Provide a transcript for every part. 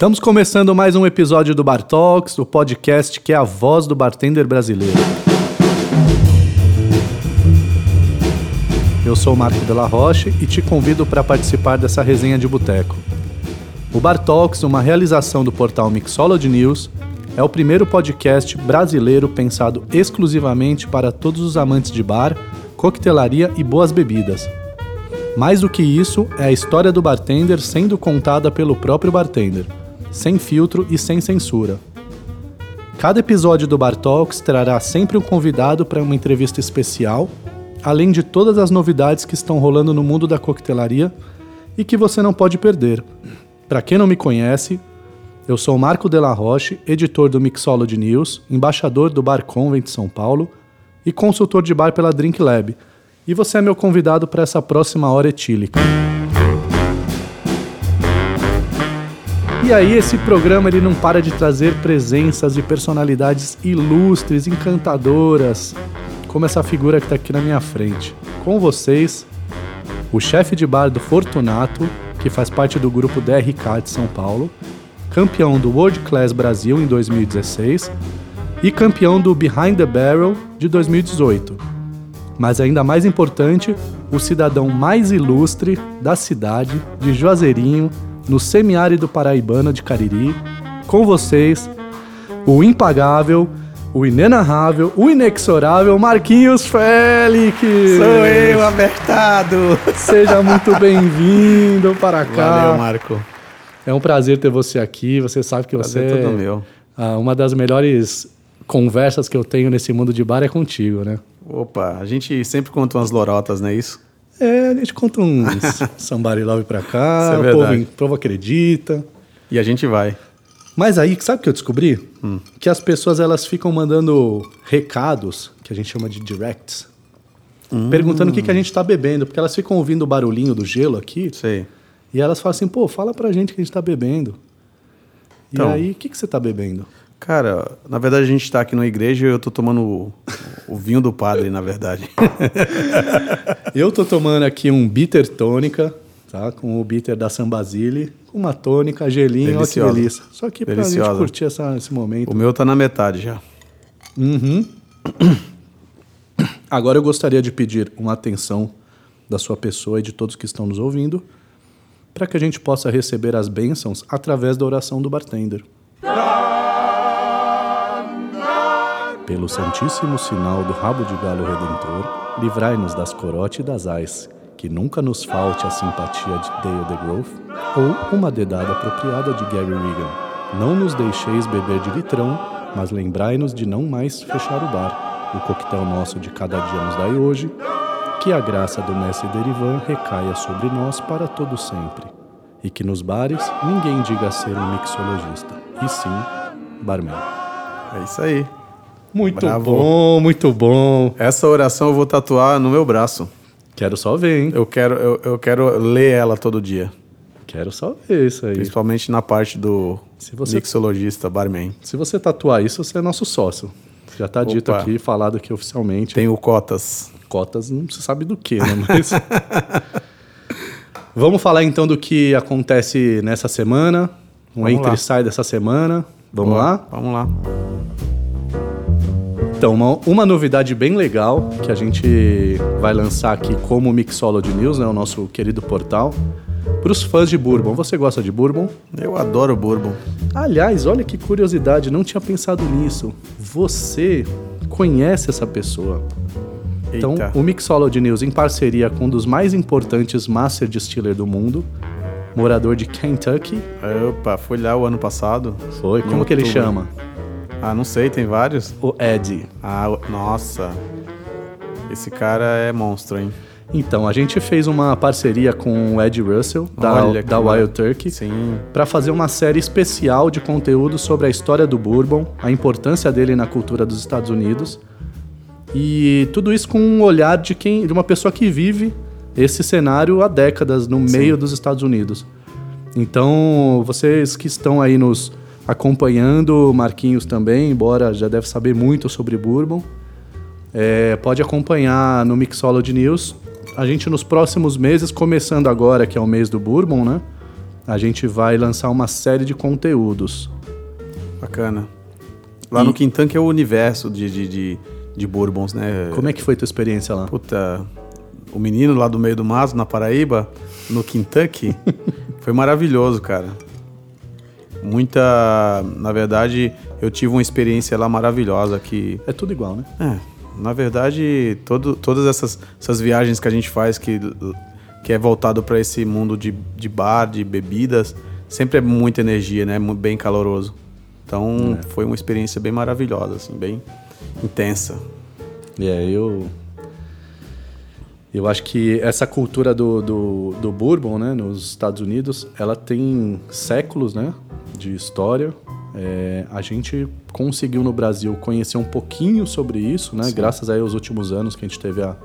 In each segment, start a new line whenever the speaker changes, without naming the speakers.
Estamos começando mais um episódio do Bar Talks, o podcast que é a voz do bartender brasileiro. Eu sou o Marco Della Roche e te convido para participar dessa resenha de boteco. O Bar Talks, uma realização do portal Mixology News, é o primeiro podcast brasileiro pensado exclusivamente para todos os amantes de bar, coquetelaria e boas bebidas. Mais do que isso, é a história do bartender sendo contada pelo próprio bartender sem filtro e sem censura. Cada episódio do Bar Talks trará sempre um convidado para uma entrevista especial, além de todas as novidades que estão rolando no mundo da coquetelaria e que você não pode perder. Para quem não me conhece, eu sou Marco Della Roche, editor do Mixology News, embaixador do Bar Convent São Paulo e consultor de bar pela Drink Lab. E você é meu convidado para essa próxima hora etílica. E aí esse programa ele não para de trazer presenças de personalidades ilustres, encantadoras, como essa figura que está aqui na minha frente. Com vocês, o chefe de bar do Fortunato, que faz parte do grupo DRK de São Paulo, campeão do World Class Brasil em 2016 e campeão do Behind the Barrel de 2018. Mas ainda mais importante, o cidadão mais ilustre da cidade de Juazeirinho, no semiárido paraibano de Cariri, com vocês, o impagável, o inenarrável, o inexorável Marquinhos Félix.
Sou eu, apertado.
Seja muito bem-vindo para cá.
Valeu, Marco.
É um prazer ter você aqui. Você sabe que
prazer
você
é todo meu.
Ah, uma das melhores conversas que eu tenho nesse mundo de bar é contigo, né?
Opa, a gente sempre conta umas lorotas, não é isso?
É, a gente conta uns somebody love pra cá,
é
o, povo, o povo acredita.
E a gente vai.
Mas aí, sabe o que eu descobri? Que as pessoas elas ficam mandando recados, que a gente chama de directs, perguntando o que, que a gente tá bebendo, porque elas ficam ouvindo o barulhinho do gelo aqui,
Sei.
e elas falam assim, pô, fala pra gente que a gente tá bebendo.
Então.
e aí, o que, que você tá bebendo?
Cara, na verdade a gente tá aqui na igreja e eu tô tomando o, o vinho do padre, na verdade.
Eu tô tomando aqui um bitter tônica, tá? Com o bitter da San Basile, com uma tônica, gelinho, olha que
Deliciosa.
delícia. Só que pra gente
Deliciosa.
curtir essa- esse momento.
o meu tá na metade já.
Uhum. Agora eu gostaria de pedir uma atenção da sua pessoa e de todos que estão nos ouvindo, para que a gente possa receber as bênçãos através da oração do bartender. Pelo santíssimo sinal do rabo de galo redentor, livrai-nos das corote e das ais, que nunca nos falte a simpatia de Dale DeGroff ou uma dedada apropriada de Gary Regan. Não nos deixeis beber de litrão, mas lembrai-nos de não mais fechar o bar. O coquetel nosso de cada dia nos dai hoje. Que a graça do mestre Derivan recaia sobre nós para todo sempre. E que nos bares ninguém diga ser um mixologista, e sim barman.
É isso aí.
Muito
Bravo.
bom, muito bom.
Essa oração eu vou tatuar no meu braço.
Quero só ver, hein?
Eu quero, eu, eu quero ler ela todo dia.
Quero só ver isso aí.
Principalmente na parte do
Se você-
mixologista, barman.
Se você tatuar isso, você é nosso sócio. Já tá dito aqui, falado aqui oficialmente.
Tenho cotas.
cotas, não se sabe do que, né? Mas... Vamos falar então do que acontece nessa semana. Um
Vamos
entre
lá.
e sai dessa semana. Vamos
Boa.
lá?
Vamos lá.
Então, uma, uma novidade bem legal que a gente vai lançar aqui como Mixology News, né? O nosso querido portal. Para os fãs de Bourbon. Você gosta de Bourbon?
Eu adoro bourbon.
Aliás, olha que curiosidade, não tinha pensado nisso. Você conhece essa pessoa. Então,
Eita.
o Mixology News, em parceria com um dos mais importantes Master Distiller do mundo, morador de Kentucky,
Opa, fui lá o ano passado.
foi. Como que ele chama?
Ah, não sei, tem vários.
O Ed.
Ah, o- nossa. Esse cara é monstro, hein?
Então, a gente fez uma parceria com o Ed Russell, da,
Olha
da Wild Turkey,
Sim.
para fazer uma série especial de conteúdo sobre a história do Bourbon, a importância dele na cultura dos Estados Unidos. E tudo isso com um olhar de quem, de uma pessoa que vive esse cenário há décadas no meio dos Estados Unidos. Então, vocês que estão aí nos acompanhando, Marquinhos também, embora já deve saber muito sobre Bourbon, é, pode acompanhar no Mixology News. A gente nos próximos meses, começando agora, que é o mês do Bourbon, né? a gente vai lançar uma série de conteúdos.
Bacana. Lá
E-
no Quintanque é o universo de, de, de, de bourbons, né?
Como é que foi tua experiência lá?
Puta, o menino lá do meio do mato, na Paraíba, no Kentucky, foi maravilhoso, cara. Muita. Na verdade, eu tive uma experiência lá maravilhosa que.
É tudo igual, né?
É, na verdade, todo, todas essas, essas viagens que a gente faz que, que é voltado para esse mundo de, de bar, de bebidas, sempre é muita energia, né? Bem caloroso. Então, foi uma experiência bem maravilhosa, assim, bem intensa.
É, eu. Eu acho que essa cultura do, do, do bourbon, né, nos Estados Unidos, ela tem séculos, né, de história. É, a gente conseguiu no Brasil conhecer um pouquinho sobre isso, né, graças aí aos últimos anos que a gente teve a,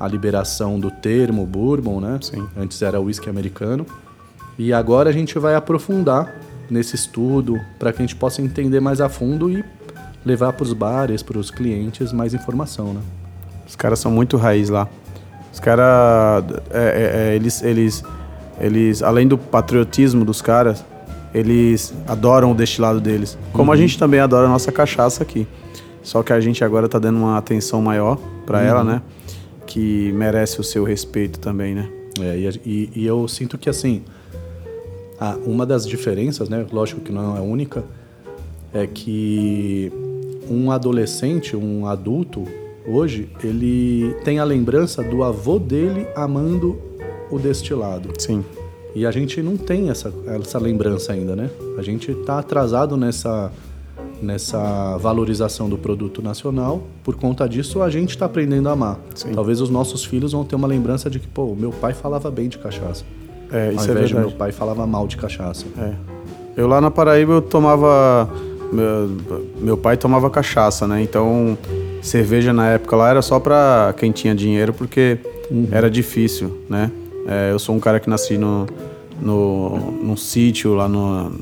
a liberação do termo bourbon, né?
Sim.
Antes era whisky americano. E agora a gente vai aprofundar nesse estudo para que a gente possa entender mais a fundo e levar para os bares, para os clientes mais informação, né?
Os caras são muito raiz lá. Os caras, é, é, é, eles, eles, eles, além do patriotismo dos caras, eles adoram o destilado deles. Como a gente também adora a nossa cachaça aqui. Só que a gente agora tá dando uma atenção maior para ela, né? Que merece o seu respeito também, né?
É, e, e- eu sinto que assim, a- uma das diferenças, né, lógico que não é a única, é que um adolescente, um adulto, hoje, ele tem a lembrança do avô dele amando o destilado.
Sim.
E a gente não tem essa, essa lembrança ainda, né? A gente está atrasado nessa, nessa valorização do produto nacional. Por conta disso, a gente está aprendendo a amar.
Sim.
Talvez os nossos filhos vão ter uma lembrança de que, pô, meu pai falava bem de cachaça.
É,
Ao
isso é
invés de
verdade.
meu pai falava mal de cachaça.
É. Eu lá na Paraíba eu tomava. Meu, meu pai tomava cachaça, né? Então, cerveja na época lá era só pra quem tinha dinheiro, porque era difícil, né? É, eu sou um cara que nasci no, no, num sítio lá no,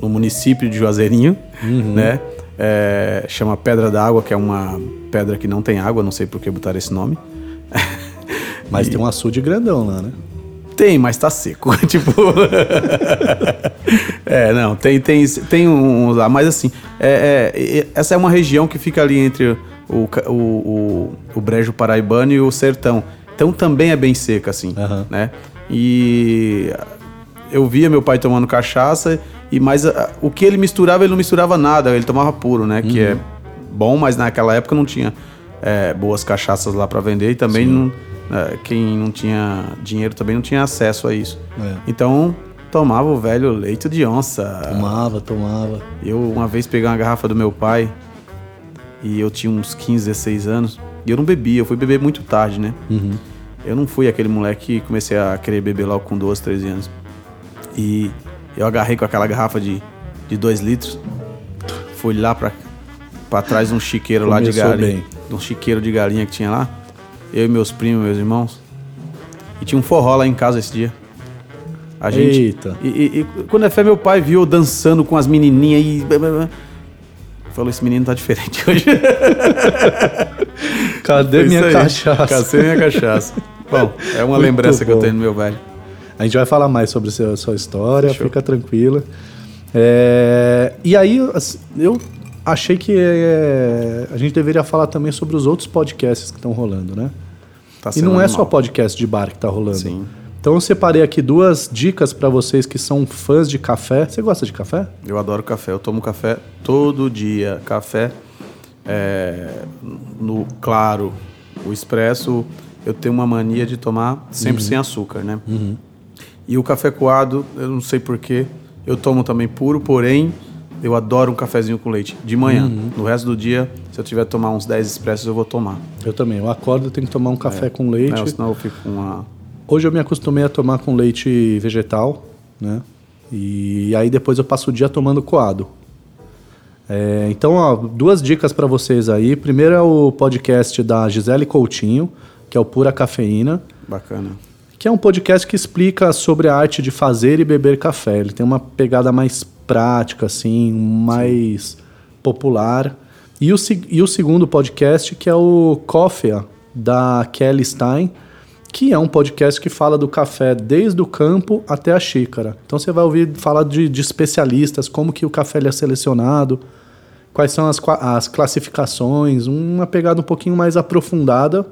no município de Juazeirinho, né? É, chama Pedra d'Água, que é uma pedra que não tem água, não sei por que botaram esse nome.
Mas tem um açude grandão lá, né?
Tem, mas tá seco. tipo. é, não, tem, tem, tem uns lá, mas assim, é, é- essa é uma região que fica ali entre o, o, o, o Brejo Paraibano e o Sertão. Então também é bem seca, assim,
Aham.
né? E eu via meu pai tomando cachaça, e mas a- o que ele misturava, ele não misturava nada, ele tomava puro, né? Que é bom, mas naquela época não tinha é, boas cachaças lá para vender e também não, é, quem não tinha dinheiro também não tinha acesso a isso.
É.
Então tomava o velho leite de onça.
Tomava, tomava.
Eu uma vez peguei uma garrafa do meu pai e eu tinha uns 15, 16 anos e eu não bebia, eu fui beber muito tarde, né? Eu não fui aquele moleque que comecei a querer beber logo com 12, 13 anos. E eu agarrei com aquela garrafa de 2 litros, fui lá pra, pra trás de um chiqueiro lá de galinha.
bem.
De um chiqueiro de galinha que tinha lá. Eu e meus primos, meus irmãos. E tinha um forró lá em casa esse dia. A gente.
Eita.
E, e- e quando é fé, meu pai viu eu dançando com as menininhas e. Falou: esse menino tá diferente hoje.
Cadê
Foi
minha cachaça?
Cadê minha cachaça? Bom, é uma
Muito
lembrança que eu
bom.
tenho do meu velho.
A gente vai falar mais sobre a sua, história, fica tranquila. É, e aí, eu achei que é, a gente deveria falar também sobre os outros podcasts que estão rolando, né?
Tá
E não é só podcast de bar que tá rolando.
Sim.
Então eu separei aqui duas dicas para vocês que são fãs de café. Você gosta de café?
Eu adoro café. Eu tomo café todo dia. Café é, no claro, o expresso. Eu tenho uma mania de tomar sempre sem açúcar, né? E o café coado, eu não sei porquê. Eu tomo também puro, porém eu adoro um cafezinho com leite de manhã. No resto do dia, se eu tiver que tomar uns 10 expressos, eu vou tomar.
Eu também. Eu acordo, eu tenho que tomar um café com leite.
Né? Senão eu fico com uma.
Hoje eu me acostumei a tomar com leite vegetal, né? E aí depois eu passo o dia tomando coado. É, então, ó, duas dicas para vocês aí. Primeiro é o podcast da Gisele Coutinho, que é o Pura Cafeína,
Bacana.
que é um podcast que explica sobre a arte de fazer e beber café. Ele tem uma pegada mais prática, assim, mais popular. E o, e o segundo podcast, que é o Coffee, da Kelly Stein, que é um podcast que fala do café desde o campo até a xícara. Então você vai ouvir falar de, de especialistas, como que o café é selecionado, quais são as, as classificações, uma pegada um pouquinho mais aprofundada,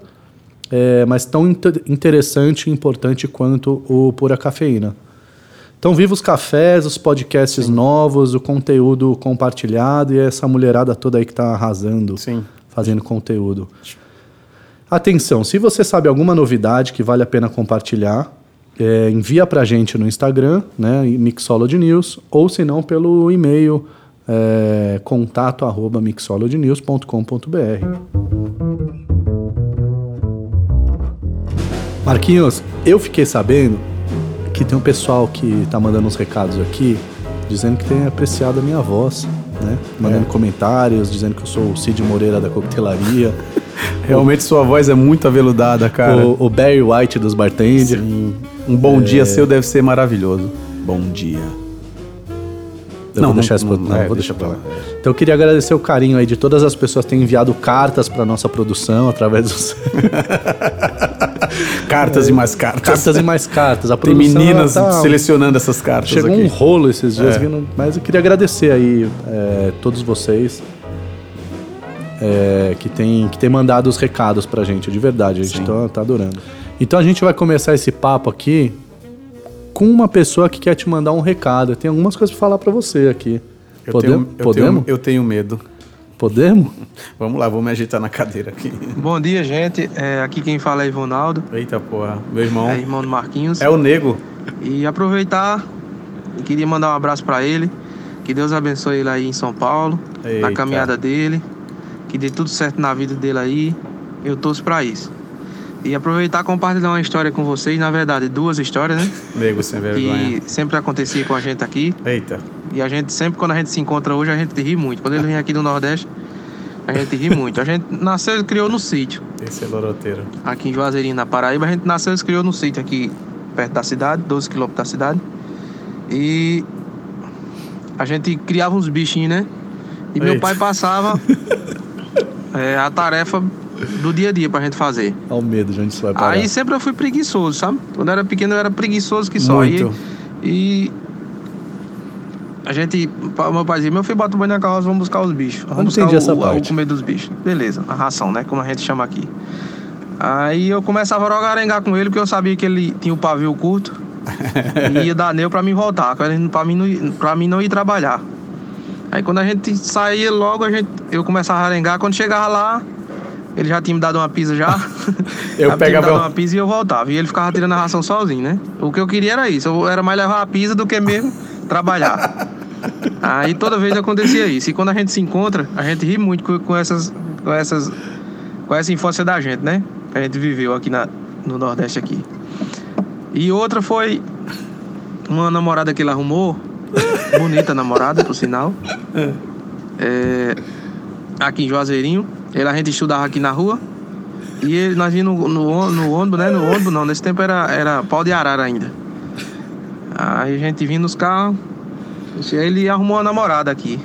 é, mas tão inter interessante e importante quanto o Pura Cafeína. Então, viva os cafés, os podcasts Sim. novos, o conteúdo compartilhado e essa mulherada toda aí que está arrasando,
Sim.
fazendo conteúdo. Atenção, se você sabe alguma novidade que vale a pena compartilhar, é, envia para a gente no Instagram, né, Mixology News, ou se não pelo e-mail é, contato arroba mixologynews.com.br. Marquinhos, eu fiquei sabendo que tem um pessoal que tá mandando uns recados aqui, dizendo que tem apreciado a minha voz, né? Mandando é. comentários, dizendo que eu sou o Cid Moreira da coquetelaria.
Realmente sua voz é muito aveludada, cara.
O, o Barry White dos bartenders. Sim.
Um bom é... dia seu deve ser maravilhoso. Bom dia.
Eu não, vou deixar isso pra, não, não é, vou deixar pra lá. Então eu queria agradecer o carinho aí de todas as pessoas que têm enviado cartas para nossa produção através dos
cartas é, e mais cartas.
Cartas e mais cartas.
A Tem meninas tá... selecionando essas cartas.
Chegou aqui. um rolo esses dias, é. mas eu queria agradecer aí é, todos vocês é, que têm que tem mandado os recados pra gente, de verdade. A gente tá, tá adorando. Então a gente vai começar esse papo aqui com uma pessoa que quer te mandar um recado. Tem algumas coisas para falar para você aqui.
Eu Podemos? Tenho, eu Podemos? Tenho, eu tenho medo.
Podemos?
Vamos lá, vou me agitar na cadeira aqui.
Bom dia, gente. É, aqui quem fala é Ivonaldo.
Eita porra, meu irmão.
É irmão do Marquinhos.
É o Nego.
E aproveitar, queria mandar um abraço para ele. Que Deus abençoe ele aí em São Paulo, Eita. na caminhada dele. Que dê tudo certo na vida dele aí. Eu torço para isso. E aproveitar e compartilhar uma história com vocês, na verdade, duas histórias, né?
Nego sem vergonha.
Que sempre acontecia com a gente aqui.
Eita.
E a gente sempre, quando a gente se encontra hoje, a gente ri muito. Quando ele vem aqui do Nordeste, a gente ri muito. A gente nasceu e criou no sítio.
Esse é loroteiro.
Aqui em Juazeirinho, na Paraíba, a gente nasceu e criou no sítio aqui perto da cidade, 12 quilômetros da cidade. E a gente criava uns bichinhos, né? E Eita. meu pai passava é, a tarefa do dia a dia pra gente fazer.
Olha o medo de onde isso vai parar.
Aí sempre eu fui preguiçoso, sabe? Quando eu era pequeno eu era preguiçoso que só. Muito. E, e a gente, meu pai dizia, meu filho, bota o banho na carroça, vamos buscar os bichos. Vamos buscar
o, essa parte.
o comer dos bichos. Beleza, a ração, né? Como a gente chama aqui. Aí eu começava a rogarengar com ele, porque eu sabia que ele tinha o pavio curto. e ia dar neu pra mim voltar, pra mim, não, pra mim não ir trabalhar. Aí quando a gente saía logo, a gente, eu começava a arengar. Quando chegava lá, ele já tinha me dado uma pizza já.
eu já pegava tinha me
uma pizza e eu voltava. E ele ficava tirando a ração sozinho, né? O que eu queria era isso. Eu era mais levar a pizza do que mesmo trabalhar. Aí toda vez acontecia isso. E quando a gente se encontra, a gente ri muito com, com essas, com essas, com essa infância da gente, né? Que a gente viveu aqui na, no Nordeste aqui. E outra foi uma namorada que ele arrumou, bonita namorada, por sinal. É, aqui em Juazeirinho. Ele, a gente estudava aqui na rua. E ele, nós vimos no, no, no ônibus, né? No ônibus não, nesse tempo era, era pau de arara ainda. Aí a gente vinha nos carros. Ele arrumou uma namorada aqui.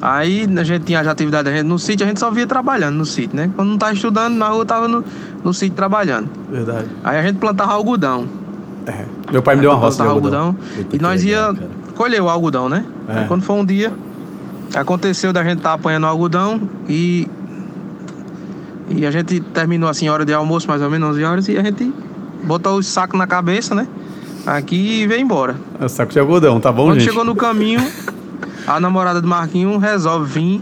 Aí a gente tinha as atividades da gente no sítio, a gente só via trabalhando no sítio, né? Quando não tava estudando, na rua tava no, no sítio trabalhando.
Verdade.
Aí a gente plantava algodão.
É. Meu pai me deu uma roça de algodão.
algodão e nós ia colher o algodão, né? É. Quando foi um dia, Aconteceu da gente estar tá apanhando algodão e. E a gente terminou assim, hora de almoço, mais ou menos 11 horas, e a gente botou o saco na cabeça, né? Aqui e veio embora.
É saco de algodão, tá bom,
Quando
gente?
chegou no caminho, a namorada do Marquinho resolve vir.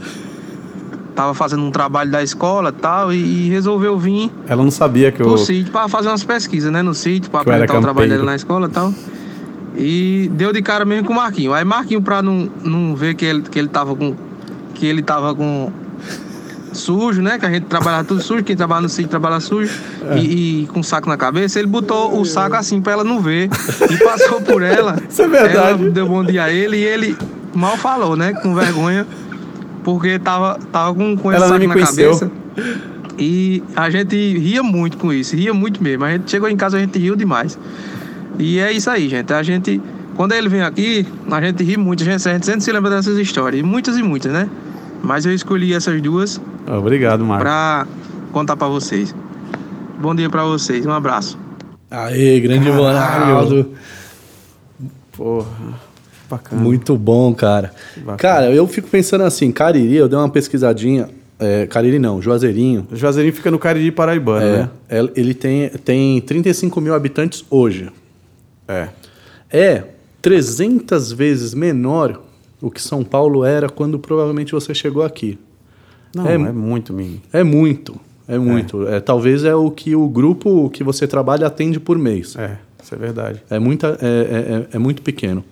Tava fazendo um trabalho da escola e tal, e resolveu vir.
Ela não sabia que eu.
No sítio, pra fazer umas pesquisas, né? No sítio, pra apresentar o trabalho dela na escola e tal. E deu de cara mesmo com o Marquinho. Aí Marquinho, pra não, não ver que ele, que ele tava com. Que ele tava com. Sujo, né? Que a gente trabalhava tudo sujo, quem trabalha no sítio trabalha sujo é. e, e, com saco na cabeça, ele botou o saco assim pra ela não ver. E passou por ela.
Isso é verdade.
Ela deu bom dia a ele e ele mal falou, né? Com vergonha. Porque tava, tava com, com esse ela saco na conheceu. cabeça. E a gente ria muito com isso, ria muito mesmo. A gente chegou em casa, a gente riu demais. E é isso aí, gente. A gente, quando ele vem aqui, a gente ri muito, a gente, a gente sempre se lembra dessas histórias. E muitas e muitas, né? Mas eu escolhi essas duas.
Obrigado, Marcos.
Pra contar pra vocês. Bom dia pra vocês. Um abraço.
Aê, grande
Caralho.
Ronaldo.
Porra, bacana.
Muito bom, cara.
Bacana.
Cara, eu fico pensando assim, Cariri, eu dei uma pesquisadinha. É, Cariri não, Juazeirinho.
O Juazeirinho fica no Cariri Paraibano,
É,
né?
el- ele tem, tem 35 mil habitantes hoje.
É.
É 300 vezes menor o que São Paulo era quando provavelmente você chegou aqui.
Não,
É-
é, muito mínimo.
É muito, é muito. É, talvez é o que o grupo que você trabalha atende por mês.
É, isso é verdade.
É, muita, é, é- é- é muito pequeno.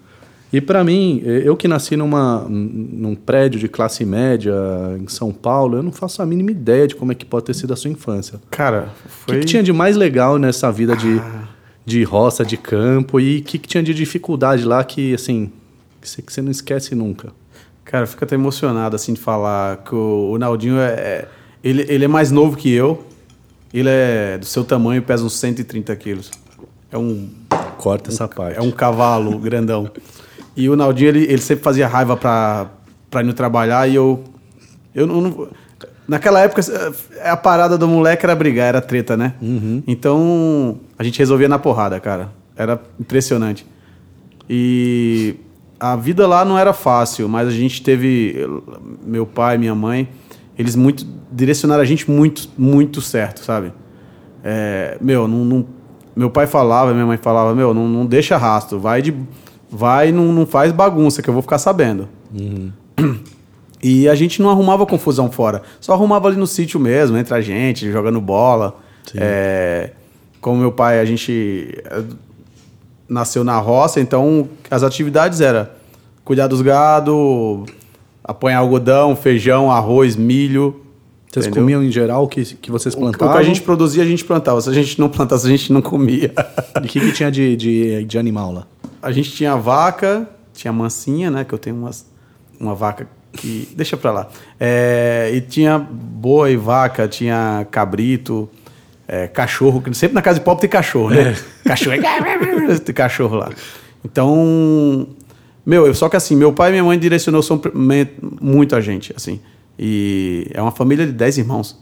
E para mim, eu que nasci numa, num prédio de classe média em São Paulo, eu não faço a mínima ideia de como é que pode ter sido a sua infância.
Cara,
O
foi.
que, que tinha de mais legal nessa vida de,
Ah.
de roça, de campo? E o que, que tinha de dificuldade lá que, assim, que você, que você não esquece nunca?
Cara, eu fico até emocionado assim de falar que o, o Naldinho é. é- ele, ele é mais novo que eu. Ele é do seu tamanho, pesa uns 130 quilos. É um,
Corta essa parte.
é um cavalo grandão. E o Naldinho, ele, ele sempre fazia raiva pra, pra ir no trabalhar e eu. Eu não. naquela época, a parada do moleque era brigar, era treta, né? Então, a gente resolvia na porrada, cara. Era impressionante. E a vida lá não era fácil, mas a gente teve. Meu pai, minha mãe, eles muito direcionaram a gente muito, muito certo, sabe? É, meu, não, não- meu pai falava, minha mãe falava, meu, não, não deixa rastro, vai de. Vai, não, não faz bagunça, que eu vou ficar sabendo. E a gente não arrumava confusão fora. Só arrumava ali no sítio mesmo, entre a gente, jogando bola. É, como meu pai, a gente é, nasceu na roça, então as atividades era cuidar dos gado, apanhar algodão, feijão, arroz, milho.
Vocês
entendeu?
comiam em geral o que, que vocês
O, o
plantavam?
que a gente produzia, a gente plantava. Se a gente não plantasse, a gente não comia.
E o que, que tinha de, de, de animal lá?
A gente tinha vaca, tinha mansinha, né? Que eu tenho umas, uma vaca que. Deixa pra lá. É, e tinha boi, vaca, tinha cabrito, é, cachorro. que Sempre na casa de pobre tem cachorro, né? Cachorro. é- tem cachorro lá. Então. Meu, eu- só que assim, meu pai e minha mãe direcionou muito a gente, assim. E é uma família de 10 irmãos,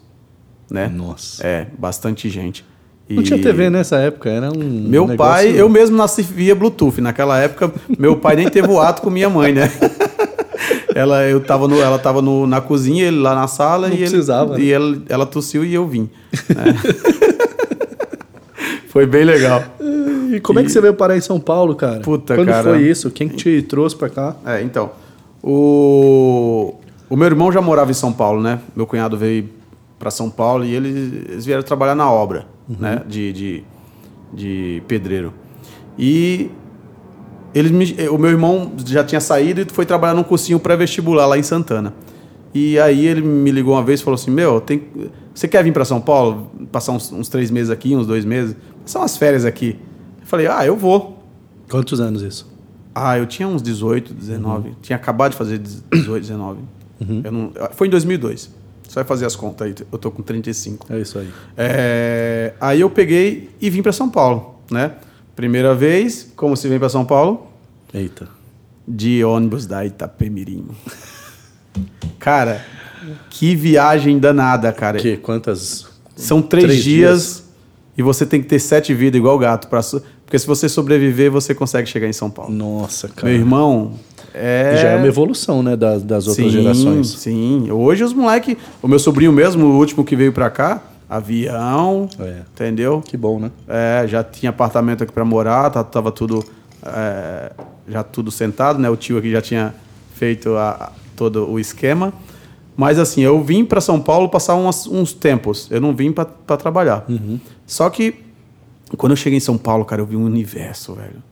né?
Nossa.
É, bastante gente.
Não
E-
tinha TV nessa época, era um.
meu
negócio-
pai, eu mesmo nasci via Bluetooth. Naquela época, meu pai nem teve o ato com minha mãe, né? ela, eu tava no, ela tava no, na cozinha, ele lá na sala
Não
e, ele-
precisava, né?
e ela, ela tossiu e eu vim. né? Foi bem legal.
E como é que você veio parar em São Paulo, cara?
Puta,
Quando
cara.
foi isso? Quem que te trouxe pra cá?
É, então. O, o meu irmão já morava em São Paulo, né? Meu cunhado veio para São Paulo e eles, eles vieram trabalhar na obra, né? De, de, de pedreiro. E eles me- o meu irmão já tinha saído e foi trabalhar num cursinho pré-vestibular lá em Santana. E aí ele me ligou uma vez e falou assim: Meu, tem, você quer vir para São Paulo? Passar uns, uns três meses aqui, uns dois meses? Passar umas férias aqui. Eu falei: Ah, eu vou.
Quantos anos isso?
Ah, eu tinha uns 18, 19. Tinha acabado de fazer 18, 19. Eu não, foi em 2002. Você vai fazer as contas aí. Eu tô com 35.
É isso aí.
É, aí eu peguei e vim para São Paulo, né? Primeira vez, como se vem para São Paulo?
Eita.
De ônibus da Itapemirim. Cara, que viagem danada, cara.
Que, quantas.
São três,
Três
dias, e você tem que ter sete vidas igual gato. Pra, porque se você sobreviver, você consegue chegar em São Paulo.
Nossa, cara.
Meu irmão, é...
Já é uma evolução, né, das, das outras
sim,
gerações.
Sim, hoje os moleques... O meu sobrinho mesmo, o último que veio pra cá, avião,
É.
entendeu?
Que bom, né?
É, já tinha apartamento aqui pra morar, tá- tava tudo... é, já tudo sentado, né? O tio aqui já tinha feito a- todo o esquema. Mas assim, eu vim pra São Paulo passar umas- uns tempos. Eu não vim pra pra trabalhar.
Uhum.
Só que quando eu cheguei em São Paulo, cara, eu vi um universo, velho.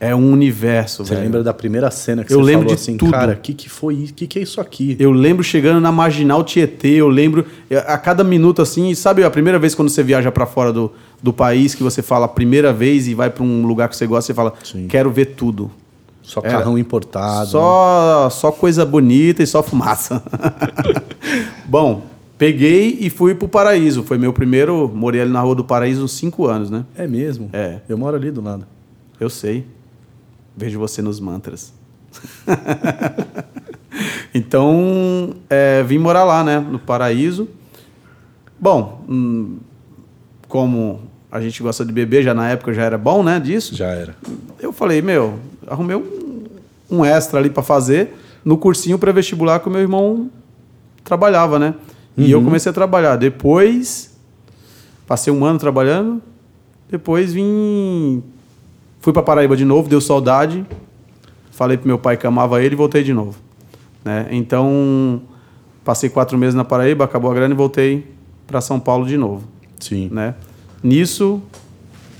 É um universo,
Você
velho.
lembra da primeira cena que
Eu
você
lembro
falou
de
assim,
tudo.
cara, o que, que foi isso? O que, que é isso aqui?
Eu lembro chegando na Marginal Tietê, eu lembro a cada minuto assim, e sabe a primeira vez quando você viaja pra fora do, do país, que você fala a primeira vez e vai pra um lugar que você gosta, você fala,
Sim.
quero ver tudo.
Só
Era
carrão importado. né?
Só, só coisa bonita e só fumaça. Bom, peguei e fui pro Paraíso. Foi meu primeiro, morei ali na Rua do Paraíso uns cinco anos, né?
É mesmo?
É.
Eu moro ali do lado.
Eu sei. Vejo você nos mantras. então, é, vim morar lá, né? No Paraíso. Bom, hum, como a gente gosta de beber, já na época já era bom, né, disso.
Já era.
Eu falei, meu, arrumei um, um extra ali para fazer no cursinho pré-vestibular que o meu irmão trabalhava, né? E eu comecei a trabalhar. Depois, passei um ano trabalhando. Depois vim. Fui para Paraíba de novo, deu saudade. Falei pro meu pai que amava ele e voltei de novo. Né? Então, passei quatro meses na Paraíba, acabou a grana e voltei para São Paulo de novo.
Sim.
Né? Nisso,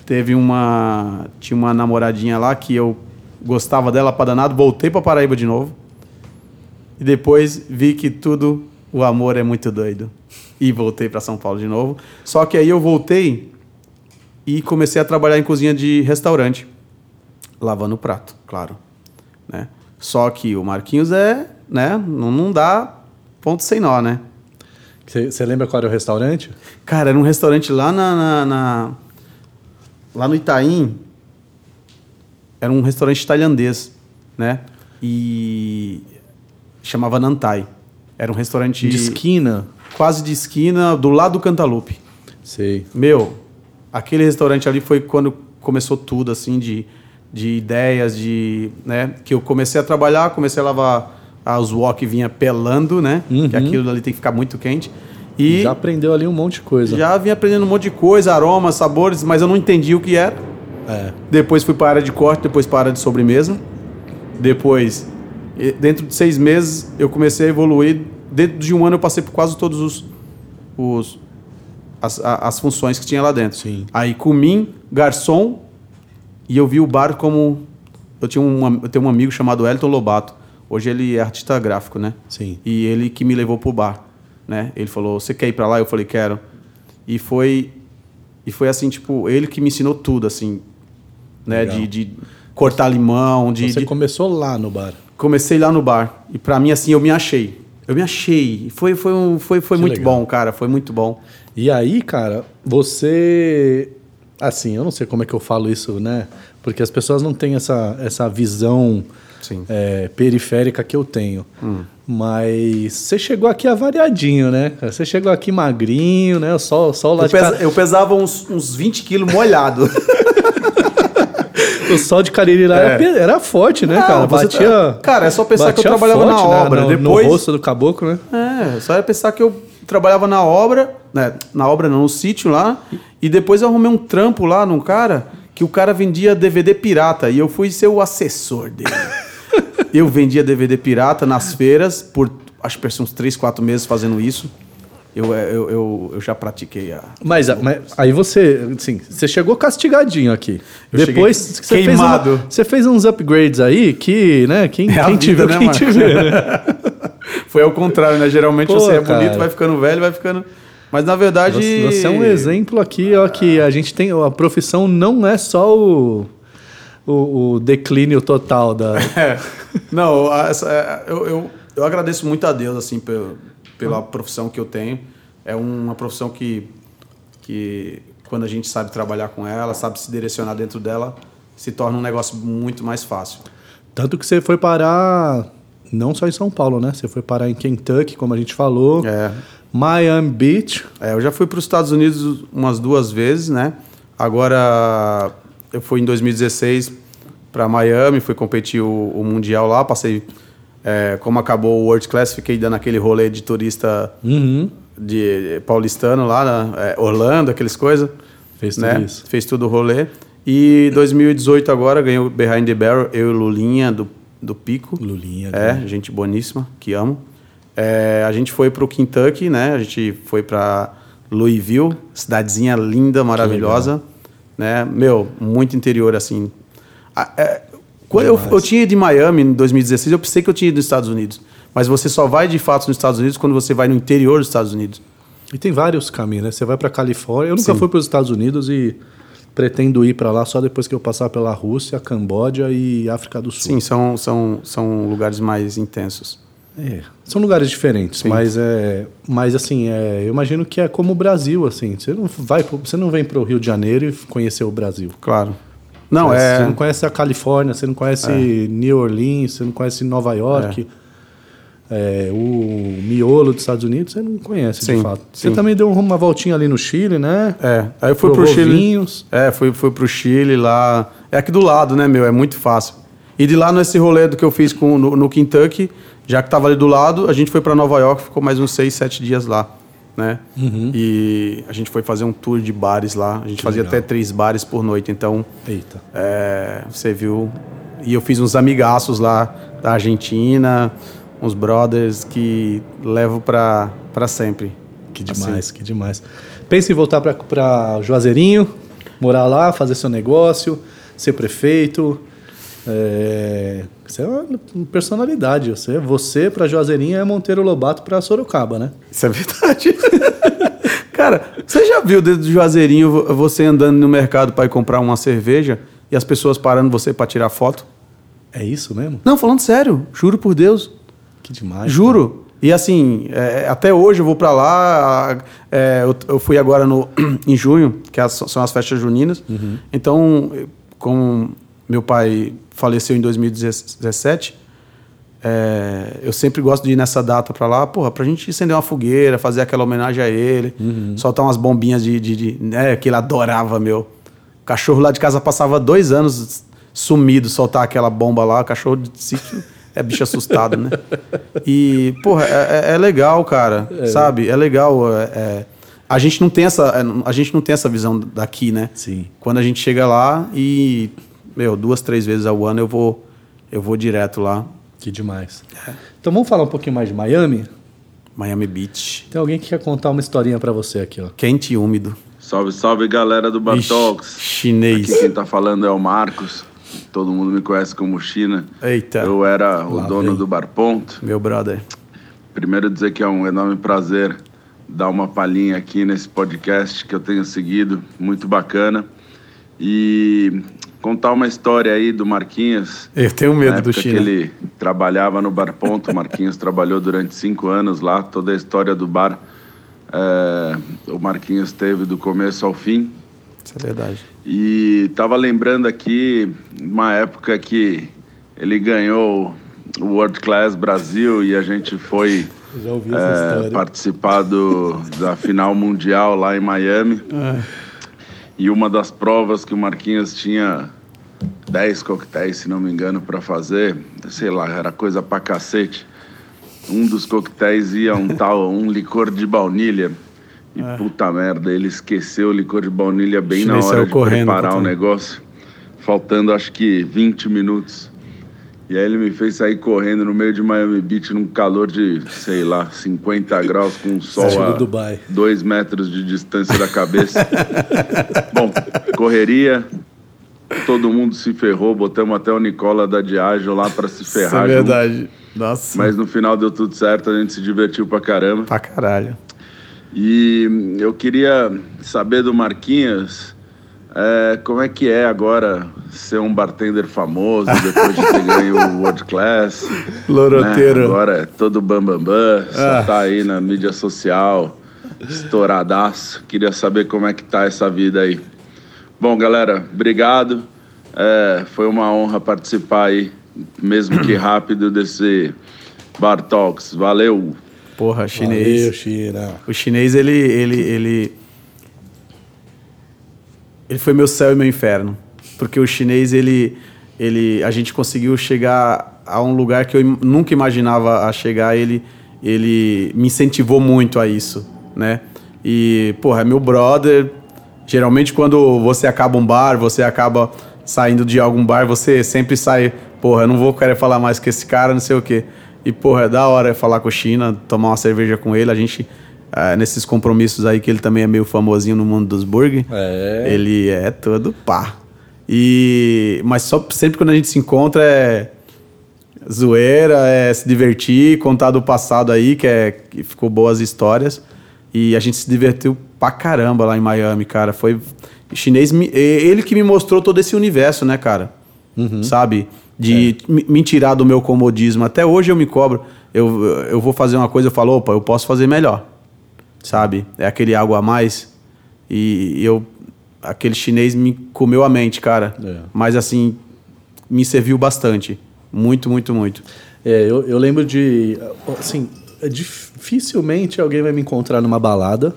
teve uma. Tinha uma namoradinha lá que eu gostava dela pra danado, voltei para Paraíba de novo. E depois vi que tudo, o amor é muito doido. E voltei para São Paulo de novo. Só que aí eu voltei e comecei a trabalhar em cozinha de restaurante, lavando prato, claro, né? Só que o Marquinhos é, né, não, não dá ponto sem nó, né?
Você lembra qual era o restaurante?
Cara, era um restaurante lá na, na- na- lá no Itaim. Era um restaurante tailandês, né? E chamava Nantai. Era um restaurante
De esquina.
quase de esquina, do lado do Cantalupe.
Sei.
Meu, aquele restaurante ali foi quando começou tudo, assim, de, de ideias, de. né? Que eu comecei a trabalhar, comecei a lavar as wok vinha pelando, né? Que aquilo ali tem que ficar muito quente. E
Já aprendeu ali um monte de coisa.
já vinha aprendendo um monte de coisa, aromas, sabores, mas eu não entendi o que era.
É.
Depois fui para a área de corte, depois para a área de sobremesa. Depois, e- dentro de seis meses, eu comecei a evoluir. Dentro de um ano, eu passei por quase todos os, os as, as funções que tinha lá dentro.
Sim.
Aí, comim, garçom, e eu vi o bar como. Eu, tinha um, eu tenho um amigo chamado Elton Lobato. Hoje ele é artista gráfico, né?
Sim.
E ele que me levou pro bar, né? Ele falou: "Você quer ir para lá?" Eu falei: "Quero". E foi e foi assim, tipo, ele que me ensinou tudo assim, né, de, de cortar limão, de,
Você
de-
começou lá no bar.
Comecei lá no bar. E pra mim assim, eu me achei. Eu me achei. Foi foi um- foi foi
Que
muito
legal.
bom, cara, foi muito bom.
E aí, cara, você. Assim, eu não sei como é que eu falo isso, né? Porque as pessoas não têm essa, essa visão.
Hum.
é, periférica que eu tenho. Mas você chegou aqui avariadinho, né? Você chegou aqui magrinho, né? Só, só o, lá
Eu, pesa- eu pesava uns, uns 20 quilos molhado.
o sol de Cariri lá
É.
era, era forte, né,
Não,
cara?
você
Batia.
tá- Cara, é só pensar que eu trabalhava na
né,
obra,
No,
depois-
no rosto do caboclo, né?
É, só era pensar que eu trabalhava na obra, né? Na obra não, no sítio lá, e depois eu arrumei um trampo lá num cara que o cara vendia DVD pirata e eu fui ser o assessor dele. eu vendia DVD pirata nas feiras por acho que uns 3, 4 meses fazendo isso. Eu, eu, eu, eu já pratiquei a.
Mas, mas aí você, assim, você chegou castigadinho aqui.
Eu
Depois você fez,
queimado.
uma- você fez uns upgrades aí que, né, quem,
É
quem viu,
né,
quem né?
Foi ao contrário, né? Geralmente
Pô,
você é
cara.
bonito, vai ficando velho, vai ficando. Mas na verdade.
Você, você é um exemplo aqui, ó, que a gente tem, a profissão não é só o, o, o declínio total da...
É. Não, essa- é, eu, eu, eu agradeço muito a Deus, assim, pela, pela profissão que eu tenho. É uma profissão que, que, quando a gente sabe trabalhar com ela, sabe se direcionar dentro dela, se torna um negócio muito mais fácil.
Tanto que você foi parar, não só em São Paulo, né? Você foi parar em Kentucky, como a gente falou,
É.
Miami Beach,
É, eu já fui para os Estados Unidos umas duas vezes, né? Agora, eu fui em 2016 para Miami, fui competir o, o Mundial lá, passei... é, como acabou o World Class, fiquei dando aquele rolê de turista
Uhum.
de paulistano lá, né? É, Orlando, aqueles coisas.
Fez tudo
né?
isso.
Fez tudo o rolê. E 2018 agora ganhou o Behind the Barrel, eu e o Lulinha do, do Pico.
Lulinha,
É, gente boníssima, que amo. É, a gente foi pro Kentucky, né? A gente foi para Louisville, cidadezinha linda, maravilhosa. Né? Meu, muito interior, assim. A- é, quando eu, eu tinha ido de Miami em 2016, eu pensei que eu tinha ido nos Estados Unidos. Mas você só vai de fato nos Estados Unidos quando você vai no interior dos Estados Unidos.
E tem vários caminhos, né? Você vai pra Califórnia. Eu nunca
Sim.
fui para os Estados Unidos e pretendo ir para lá só depois que eu passar pela Rússia, Camboja e África do Sul.
Sim, são, são, são lugares mais intensos.
É, são lugares diferentes,
Sim.
mas é, mas assim, é, eu imagino que é como o Brasil, assim. Você não vai, você não vem para o Rio de Janeiro e conhecer o Brasil.
Claro. Não,
Você
é.
não conhece a Califórnia, você não conhece New Orleans, você não conhece Nova York. É, o miolo dos Estados Unidos você não conhece, de
Sim,
fato. Você
sim.
também deu uma voltinha ali no Chile, né?
É, aí eu fui
Provou
pro Chile.
vinhos.
É, fui, fui pro Chile lá. É aqui do lado, né, meu? É muito fácil. E de lá nesse rolê do que eu fiz com, no, no Kentucky, já que tava ali do lado, a gente foi para Nova York, ficou mais uns seis, sete dias lá, né?
Uhum.
E a gente foi fazer um tour de bares lá. A gente fazia
legal.
até três bares por noite. Então,
Eita.
é, você viu. E eu fiz uns amigaços lá da Argentina, uns brothers que levo pra, pra sempre.
Que demais, que demais. Pensa em voltar para Juazeirinho, morar lá, fazer seu negócio, ser prefeito. É... Você é uma personalidade. Você, você para Juazeirinho é Monteiro Lobato para Sorocaba, né?
Isso é verdade. Cara, você já viu dentro do Juazeirinho vo- você andando no mercado para ir comprar uma cerveja e as pessoas parando você para tirar foto?
É isso mesmo?
Não, falando sério, juro por Deus.
Que demais.
Juro. E assim, é, até hoje eu vou pra lá. é, eu, eu fui agora no, em junho, que as- são as festas juninas. Então, como meu pai faleceu em 2017, é, eu sempre gosto de ir nessa data pra lá, porra, pra gente acender uma fogueira, fazer aquela homenagem a ele, soltar umas bombinhas de, de, de- né, que ele adorava, meu. O cachorro lá de casa passava dois anos sumido, soltar aquela bomba lá, o cachorro de sítio é bicho assustado, né? E, porra, é, é- é legal, cara, sabe? É legal. é- é- a gente não tem essa, a gente não tem essa visão daqui, né?
Sim.
Quando a gente chega lá e, meu, duas, três vezes ao ano eu vou, eu vou direto lá,
Que demais. Então vamos falar um pouquinho mais de Miami?
Miami Beach,
Tem alguém que quer contar uma historinha para você aqui, ó.
quente e úmido.
Salve, salve galera do Bartox.
Ixi, chinês.
Aqui quem tá falando é o Marcos. Todo mundo me conhece como China.
Eita,
Eu era o
Lá
dono
vem.
do Bar Ponto.
meu brother.
Primeiro dizer que é um enorme prazer dar uma palhinha aqui nesse podcast que eu tenho seguido, muito bacana. E contar uma história aí do Marquinhos.
Eu tenho medo do China.
que ele trabalhava no Bar Ponto, o Marquinhos trabalhou durante cinco anos lá, toda a história do bar. é, o Marquinhos teve do começo ao fim.
Isso é verdade.
E tava lembrando aqui uma época que ele ganhou o World Class Brasil e a gente foi é, participar do- da final mundial lá em Miami. E uma das provas que o Marquinhos tinha 10 coquetéis, se não me engano, para fazer, sei lá, era coisa pra cacete. Um dos coquetéis ia um tal, um licor de baunilha. E puta merda, ele esqueceu o licor de baunilha bem na hora de
correndo,
preparar o negócio. Faltando acho que 20 minutos. E aí ele me fez sair correndo no meio de Miami Beach num calor de, sei lá, 50 graus com o sol a
Dubai.
dois metros de distância da cabeça. Bom, correria, todo mundo se ferrou, botamos até o Nicola da Diageo lá para se
Isso é
ferrar. junto.
verdade. Nossa.
Mas no final deu tudo certo, a gente se divertiu pra caramba.
Pra caralho.
E eu queria saber do Marquinhos é, como é que é agora ser um bartender famoso depois de ter ganho o World Class.
Loroteiro.
Né? Agora é todo bambambam, bam, bam, só
Ah.
tá aí na mídia social, estouradaço. Queria saber como é que tá essa vida aí. Bom, galera, obrigado. É, foi uma honra participar aí, mesmo que rápido, desse Bar Talks. Valeu!
Porra, chinês.
Valeu, China.
O chinês, ele, ele, ele. Ele foi meu céu e meu inferno. Porque o chinês, ele. ele a gente conseguiu chegar a um lugar que eu nunca imaginava a chegar. Ele, ele me incentivou muito a isso, né? E, porra, é meu brother. Geralmente, quando você acaba um bar, você acaba saindo de algum bar, você sempre sai. Porra, eu não vou querer falar mais com esse cara, não sei o quê. E, porra, é da hora falar com o China, tomar uma cerveja com ele. A gente, ah, nesses compromissos aí, que ele também é meio famosinho no mundo dos burger.
É.
Ele é todo pá. E, mas só sempre quando a gente se encontra é zoeira, é se divertir, contar do passado aí, que, é, que ficou boas histórias. E a gente se divertiu pra caramba lá em Miami, cara. Foi. Chinês, ele que me mostrou todo esse universo, né, cara? Sabe? De me me tirar do meu comodismo. Até hoje eu me cobro. Eu, eu vou fazer uma coisa, eu falo, opa, eu posso fazer melhor. Sabe? É aquele algo a mais. E eu. Aquele chinês me comeu a mente, cara.
É.
Mas assim, me serviu bastante. Muito, muito, muito.
É, eu, eu lembro de. Assim, dificilmente alguém vai me encontrar numa balada,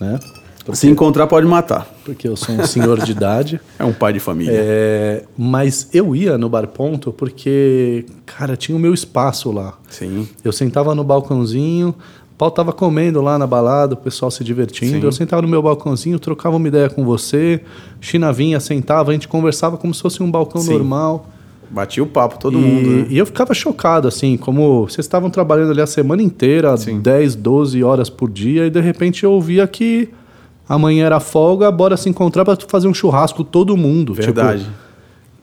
né?
Porque, Se encontrar, pode matar.
Porque eu sou um senhor de idade.
É um pai de família.
É, mas eu ia no Bar Ponto porque, cara, tinha o meu espaço lá.
Sim.
Eu sentava no balcãozinho, o pau tava comendo lá na balada, o pessoal se divertindo. Sim. Eu sentava no meu balcãozinho, trocava uma ideia com você, China vinha, sentava, a gente conversava como se fosse um balcão Sim. normal.
Batia o papo, todo
e,
mundo. Né?
E eu ficava chocado, assim, como vocês estavam trabalhando ali a semana inteira, Sim. 10, 12 horas por dia, e de repente eu ouvia que amanhã era folga, bora se encontrar para fazer um churrasco todo mundo.
Tipo, Verdade. Tipo,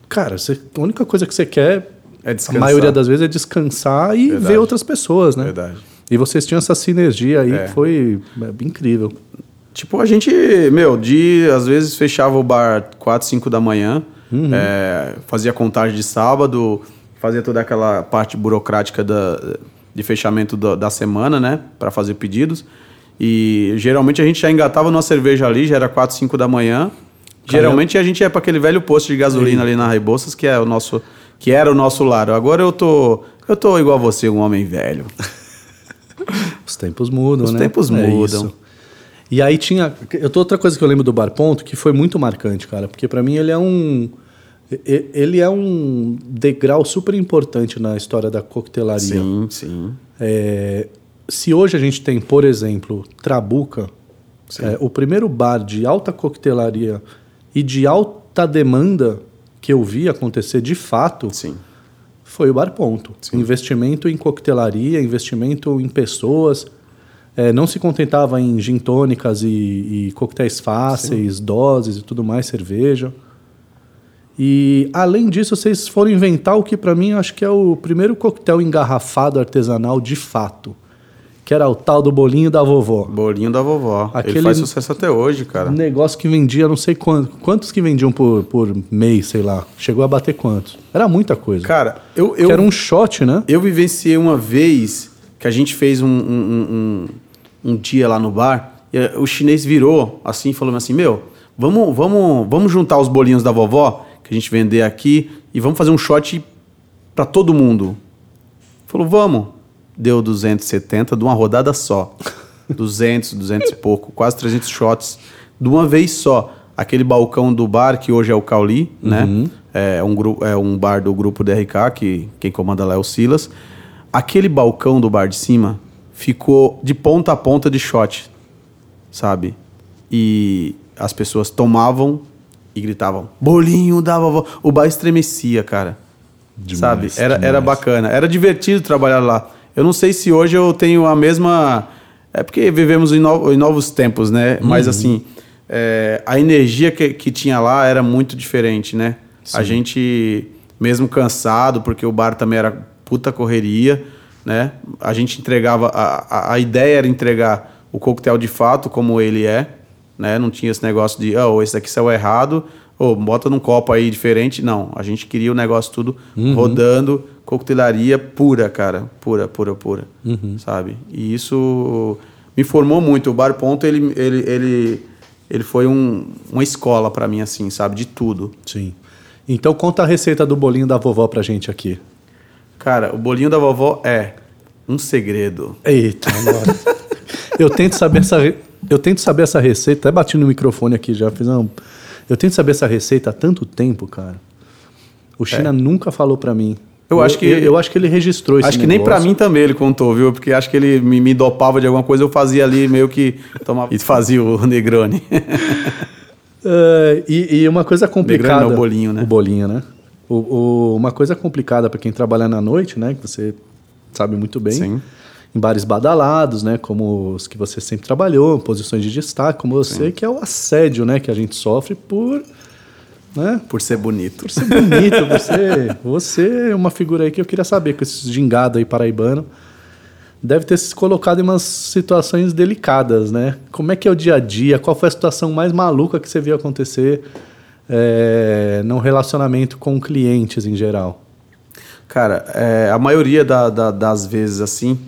cara, você, a única coisa que você quer, é a maioria das vezes, é descansar e Verdade. ver outras pessoas, né?
Verdade.
E vocês tinham essa sinergia aí é. que foi é, incrível.
Tipo, a gente, meu, de às vezes fechava o bar 4, 5 da manhã, uhum. é, fazia contagem de sábado, fazia toda aquela parte burocrática da, de fechamento da, da semana, né, para fazer pedidos. E geralmente a gente já engatava numa cerveja ali, já era 4, 5 da manhã. Geralmente a gente ia para aquele velho posto de gasolina ali na Rebouças, que é o nosso que era o nosso lar. Agora eu tô eu tô igual a você, um homem velho.
Os tempos mudam,
Os
né?
Os tempos é mudam. Isso.
E aí tinha. Eu tô outra coisa que eu lembro do Bar Ponto que foi muito marcante, cara, porque para mim ele é um. Ele é um degrau super importante na história da coquetelaria.
Sim, sim.
É, se hoje a gente tem, por exemplo, Trabuca, é, o primeiro bar de alta coquetelaria e de alta demanda que eu vi acontecer de fato
sim.
Foi o Bar Ponto. Sim. Investimento em coquetelaria, investimento em pessoas. É, não se contentava em gin tônicas e, e coquetéis fáceis, Sim. doses e tudo mais, cerveja. E além disso, vocês foram inventar o que para mim acho que é o primeiro coquetel engarrafado artesanal de fato. Que era o tal do bolinho da vovó.
Bolinho da vovó. Aquele Ele faz sucesso até hoje, cara.
Negócio que vendia, não sei quantos. Quantos que vendiam por, por mês, sei lá. Chegou a bater quantos? Era muita coisa.
Cara, eu. eu
que era um shot, né?
Eu vivenciei uma vez que a gente fez um, um, um um dia lá no bar, o chinês virou assim e falou assim: Meu, vamos, vamos, vamos juntar os bolinhos da vovó que a gente vender aqui e vamos fazer um shot para todo mundo. Falou: Vamos. Deu 270 de uma rodada só. 200, 200 e pouco, quase 300 shots de uma vez só. Aquele balcão do bar, que hoje é o Cauli, né? uhum. né? É um, grupo, é um bar do grupo DRK, que quem comanda lá é o Silas. Aquele balcão do bar de cima ficou de ponta a ponta de shot, sabe? E as pessoas tomavam e gritavam: bolinho da vovó. O bar estremecia, cara. Demais, sabe? Era, demais. era bacana. Era divertido trabalhar lá. Eu não sei se hoje eu tenho a mesma. É porque vivemos em, no... em novos tempos, né? Uhum. Mas assim, é... a energia que, que tinha lá era muito diferente, né? Sim. A gente, mesmo cansado, porque o bar também era puta correria né? A gente entregava, a, a, ideia era entregar o coquetel de fato como ele é, né? Não tinha esse negócio de, oh, esse daqui saiu errado, oh, bota num copo aí diferente. Não, a gente queria o negócio tudo uhum. rodando, coquetelaria pura, cara, pura, pura, pura, uhum. sabe? E isso me formou muito. O Bar Ponto, ele, ele, ele, ele foi um, uma escola para mim, assim, sabe? De tudo.
Sim. Então conta a receita do bolinho da vovó pra gente aqui.
Cara, o bolinho da vovó é um segredo.
Eita, agora. eu tento saber essa eu tento saber essa receita, até bati no microfone aqui já, fiz uma, eu tento saber essa receita há tanto tempo, cara. O China é. nunca falou para mim.
Eu, eu, acho que
eu, eu, acho que ele registrou
esse
Acho
que
negócio.
nem para mim também ele contou, viu? Porque acho que ele me, me, dopava de alguma coisa, eu fazia ali meio que tomava e fazia o Negroni.
uh, e, e, uma coisa complicada. Negroni
é o bolinho, né?
O bolinho, né? O, o, uma coisa complicada para quem trabalha na noite, né? Que você sabe muito bem.
Sim.
Em bares badalados, né? Como os que você sempre trabalhou, posições de destaque, como você, Sim. que é o assédio, né? Que a gente sofre por. Né?
Por ser bonito.
Por ser bonito. você, você é uma figura aí que eu queria saber, com esse gingado aí paraibano. Deve ter se colocado em umas situações delicadas, né? Como é que é o dia a dia? Qual foi a situação mais maluca que você viu acontecer? é, num relacionamento com clientes em geral?
Cara, é, a maioria da, da, das vezes assim.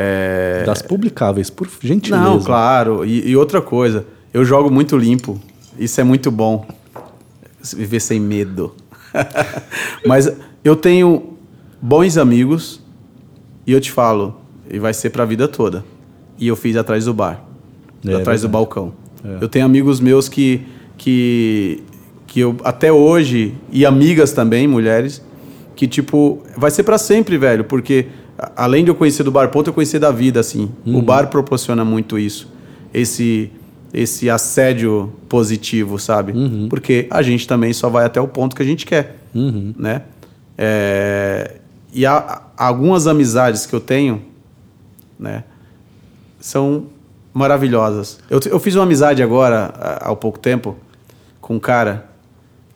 É...
Das publicáveis, por gentileza.
Não, claro. E, e, outra coisa, eu jogo muito limpo. Isso é muito bom. Viver sem medo. Mas eu tenho bons amigos, E eu te falo, e vai ser pra vida toda. E eu fiz atrás do bar.
É,
atrás do
verdade.
balcão. Eu tenho amigos meus que, que, que eu até hoje, e amigas também, mulheres, que tipo, vai ser pra sempre, velho, porque além de eu conhecer do bar ponto, eu conhecer da vida, assim. O bar proporciona muito isso. Esse, esse assédio positivo, sabe? Porque a gente também só vai até o ponto que a gente quer, né? É, e há, há algumas amizades que eu tenho, né? São maravilhosas. Eu, eu fiz uma amizade agora, há, há pouco tempo, com um cara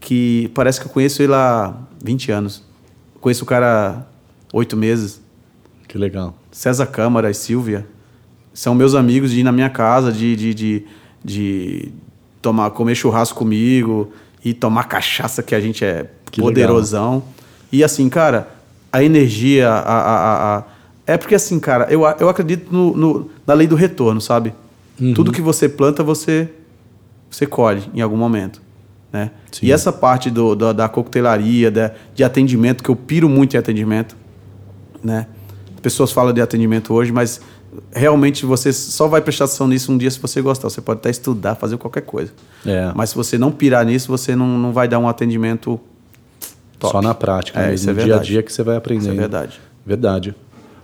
que parece que eu conheço ele há 20 anos. Conheço o cara há oito meses.
Que legal.
César Câmara e Silvia são meus amigos de ir na minha casa, de, de, de, de tomar, comer churrasco comigo e tomar cachaça, que a gente é
Que
poderosão. E assim, cara, a energia, a, a, a- a- é porque assim, cara, eu, eu acredito no, no- na lei do retorno, sabe?
Uhum.
Tudo que você planta, você, você colhe em algum momento. Né?
Sim.
E essa parte do, da, da coquetelaria, da, de atendimento, que eu piro muito em atendimento, né? As pessoas falam de atendimento hoje, mas realmente você só vai prestar atenção nisso um dia se você gostar. Você pode até estudar, fazer qualquer coisa.
É.
Mas se você não pirar nisso, você não, não vai dar um atendimento top.
Só na prática,
É,
mesmo,
é
no dia a
verdade.
dia que você vai aprendendo.
Isso é verdade.
Verdade.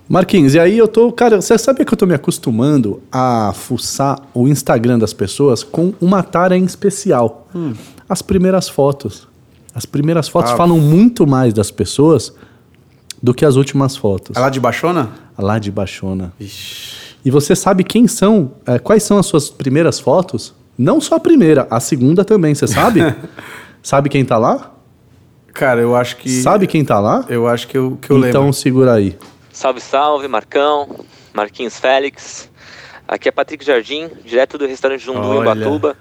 Marquinhos, e aí eu tô. Cara, você sabe que eu tô me acostumando a fuçar o Instagram das pessoas com uma tara em especial. As primeiras fotos. As primeiras fotos
Ah.
falam muito mais das pessoas do que as últimas fotos.
É lá de Baixona?
Lá de Baixona.
Ixi.
E você sabe quem são, é, quais são as suas primeiras fotos? Não só a primeira, a segunda também, você sabe? sabe quem tá lá?
Cara, eu acho que.
Sabe quem tá lá?
Eu acho que eu, que eu
então
lembro.
segura aí.
Salve, salve, Marcão, Marquinhos Félix. Aqui é Patrick Jardim, direto do restaurante Jundu em. Batuba.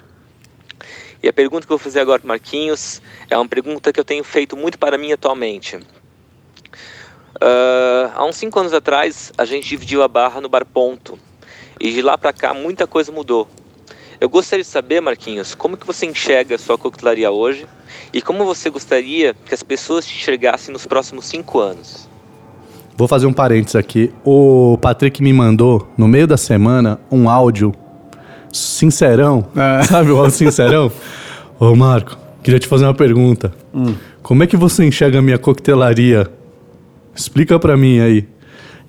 E a pergunta que eu vou fazer agora para Marquinhos é uma pergunta que eu tenho feito muito para mim atualmente. Ah, há uns 5 anos atrás, a gente dividiu a barra no Bar Ponto. E de lá para cá, muita coisa mudou. Eu gostaria de saber, Marquinhos, como que você enxerga a sua coquetelaria hoje e como você gostaria que as pessoas te enxergassem nos próximos 5 anos.
Vou fazer um parênteses aqui. O Patrick me mandou, no meio da semana, um áudio sincerão. Sabe o áudio sincerão? Ô, Marco, queria te fazer uma pergunta. Como é que você enxerga a minha coquetelaria? Explica pra mim aí.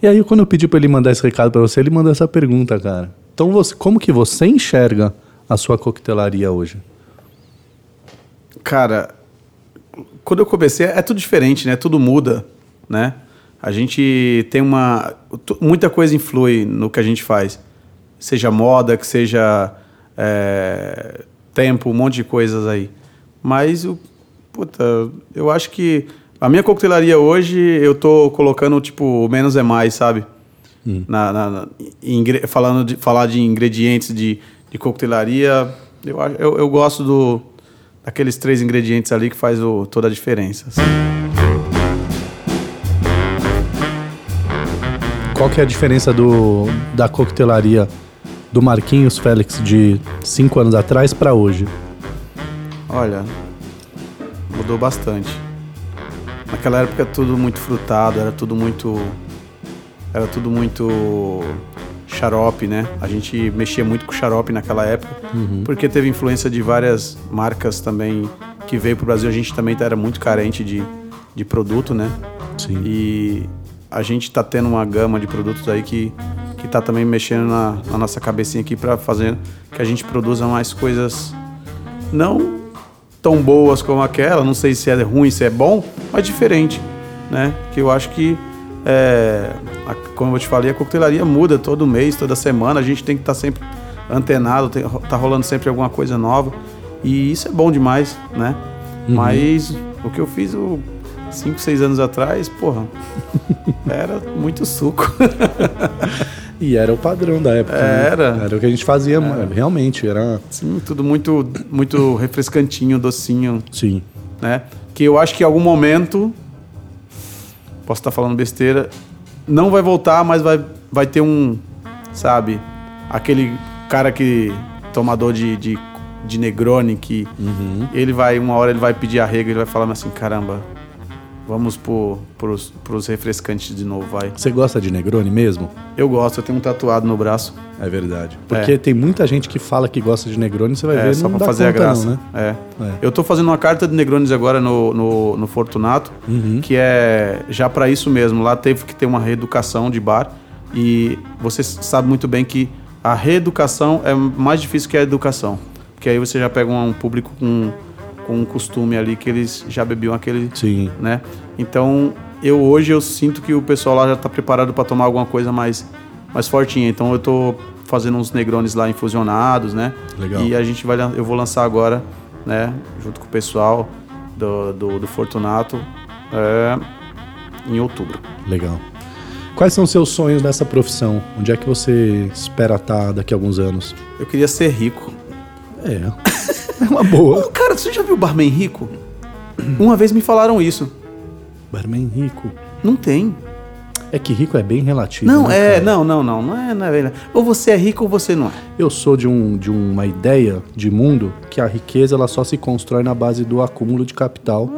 E aí, quando eu pedi pra ele mandar esse recado pra você, ele mandou essa pergunta, cara. Então, você, como que você enxerga a sua coquetelaria hoje?
Cara, quando eu comecei, é tudo diferente, né? Tudo muda, né? A gente tem uma. Muita coisa influi no que a gente faz. Seja moda, que seja é, tempo, um monte de coisas aí. Mas, puta, eu acho que a minha coquetelaria hoje, eu tô colocando, tipo, menos é mais, sabe? Na, na- na- ingre- falando de, falar de ingredientes de, de coquetelaria, eu, eu, eu gosto do, daqueles três ingredientes ali que faz o- toda a diferença. assim.
Qual que é a diferença do, da coquetelaria do Marquinhos Félix de cinco anos atrás pra hoje?
Olha, mudou bastante. Naquela época tudo muito frutado, era tudo muito. Era tudo muito xarope, né? A gente mexia muito com xarope naquela época, porque teve influência de várias marcas também que veio pro Brasil. A gente também era muito carente de, de produto, né?
Sim.
E a gente tá tendo uma gama de produtos aí que, que tá também mexendo na, na nossa cabecinha aqui para fazer que a gente produza mais coisas não tão boas como aquela, não sei se é ruim, se é bom, mas diferente, né? Que eu acho que, é, a- como eu te falei, a coquetelaria muda todo mês, toda semana, a gente tem que estar sempre antenado, tem, tá rolando sempre alguma coisa nova, e isso é bom demais, né? Mas o que eu fiz o 5, 6 anos atrás, porra, era muito suco.
E era o padrão da época. né?
Era.
Era o que a gente fazia, realmente. Era.
Sim, tudo muito, muito refrescantinho, docinho.
Sim.
né? Que eu acho que em algum momento, posso estar falando besteira, não vai voltar, mas vai, vai ter um, sabe, aquele cara que, tomador de, de, de Negroni, que ele vai, uma hora ele vai pedir arrego, ele vai falar assim, caramba, Vamos pro, pros, pros refrescantes de novo, vai.
Você gosta de Negroni mesmo?
Eu gosto, eu tenho um tatuado no braço.
É verdade. Porque tem muita gente que fala que gosta de Negroni, você vai
É,
ver,
só
não
pra fazer a graça.
não, né?
é.
É.
Eu tô fazendo uma carta de Negronis agora no, no, no Fortunato,
Uhum.
que é já pra isso mesmo. Lá teve que ter uma reeducação de bar e você sabe muito bem que a reeducação é mais difícil que a educação. Porque aí você já pega um público com, com um costume ali que eles já bebiam aquele,
Sim.
né? Então, eu hoje eu sinto que o pessoal lá já tá preparado para tomar alguma coisa mais mais fortinha. Então, eu tô fazendo uns negrones lá infusionados, né?
Legal.
E a gente vai eu vou lançar agora, né, junto com o pessoal do, do, do Fortunato é, em outubro.
Legal. Quais são os seus sonhos nessa profissão? Onde é que você espera estar daqui a alguns anos?
Eu queria ser rico.
É. É uma boa.
Cara, você já viu barman rico? Uma vez me falaram isso.
Barman rico.
Não tem.
É que rico é bem relativo.
Não,
né,
é, não, não, não, não é, não é. Ou você é rico ou você não é.
Eu sou de, um, de uma ideia de mundo que a riqueza ela só se constrói na base do acúmulo de capital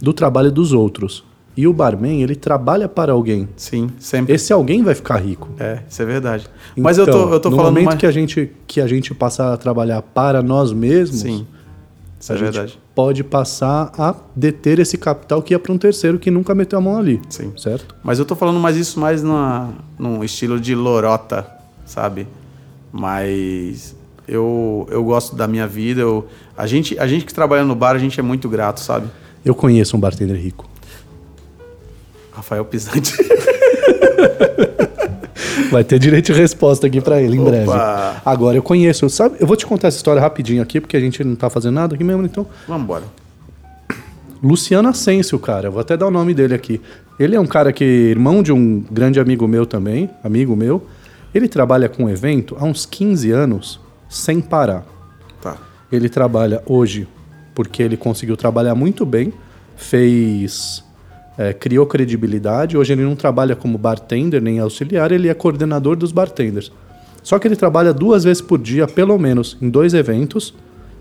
do trabalho dos outros. E o barman, ele trabalha para alguém.
Sim, sempre.
Esse alguém vai ficar rico.
É, isso é verdade. Mas eu tô,
Então,
eu tô
no
falando
momento
mais...
que a gente que a gente passar a trabalhar para nós mesmos,
Sim, isso
a
é
gente
verdade.
pode passar a deter esse capital que ia para um terceiro que nunca meteu a mão ali.
Sim.
Certo?
Mas eu tô falando mais isso mais numa, num estilo de lorota, sabe? Mas eu, eu gosto da minha vida. Eu, a, gente, a gente que trabalha no bar, a gente é muito grato, sabe?
Eu conheço um bartender rico.
Rafael Pisante.
Vai ter direito de resposta aqui para ele em
Opa!
breve. Agora eu conheço, sabe? Eu vou te contar essa história rapidinho aqui, porque a gente não tá fazendo nada aqui mesmo, então.
Vamos embora.
Luciano Asensio, cara. Eu vou até dar o nome dele aqui. Ele é um cara que, irmão de um grande amigo meu também, amigo meu. Ele trabalha com evento há uns 15 anos sem parar.
Tá.
Ele trabalha hoje porque ele conseguiu trabalhar muito bem, fez. É, criou credibilidade. Hoje ele não trabalha como bartender nem auxiliar, ele é coordenador dos bartenders. Só que ele trabalha duas vezes por dia, pelo menos, em dois eventos,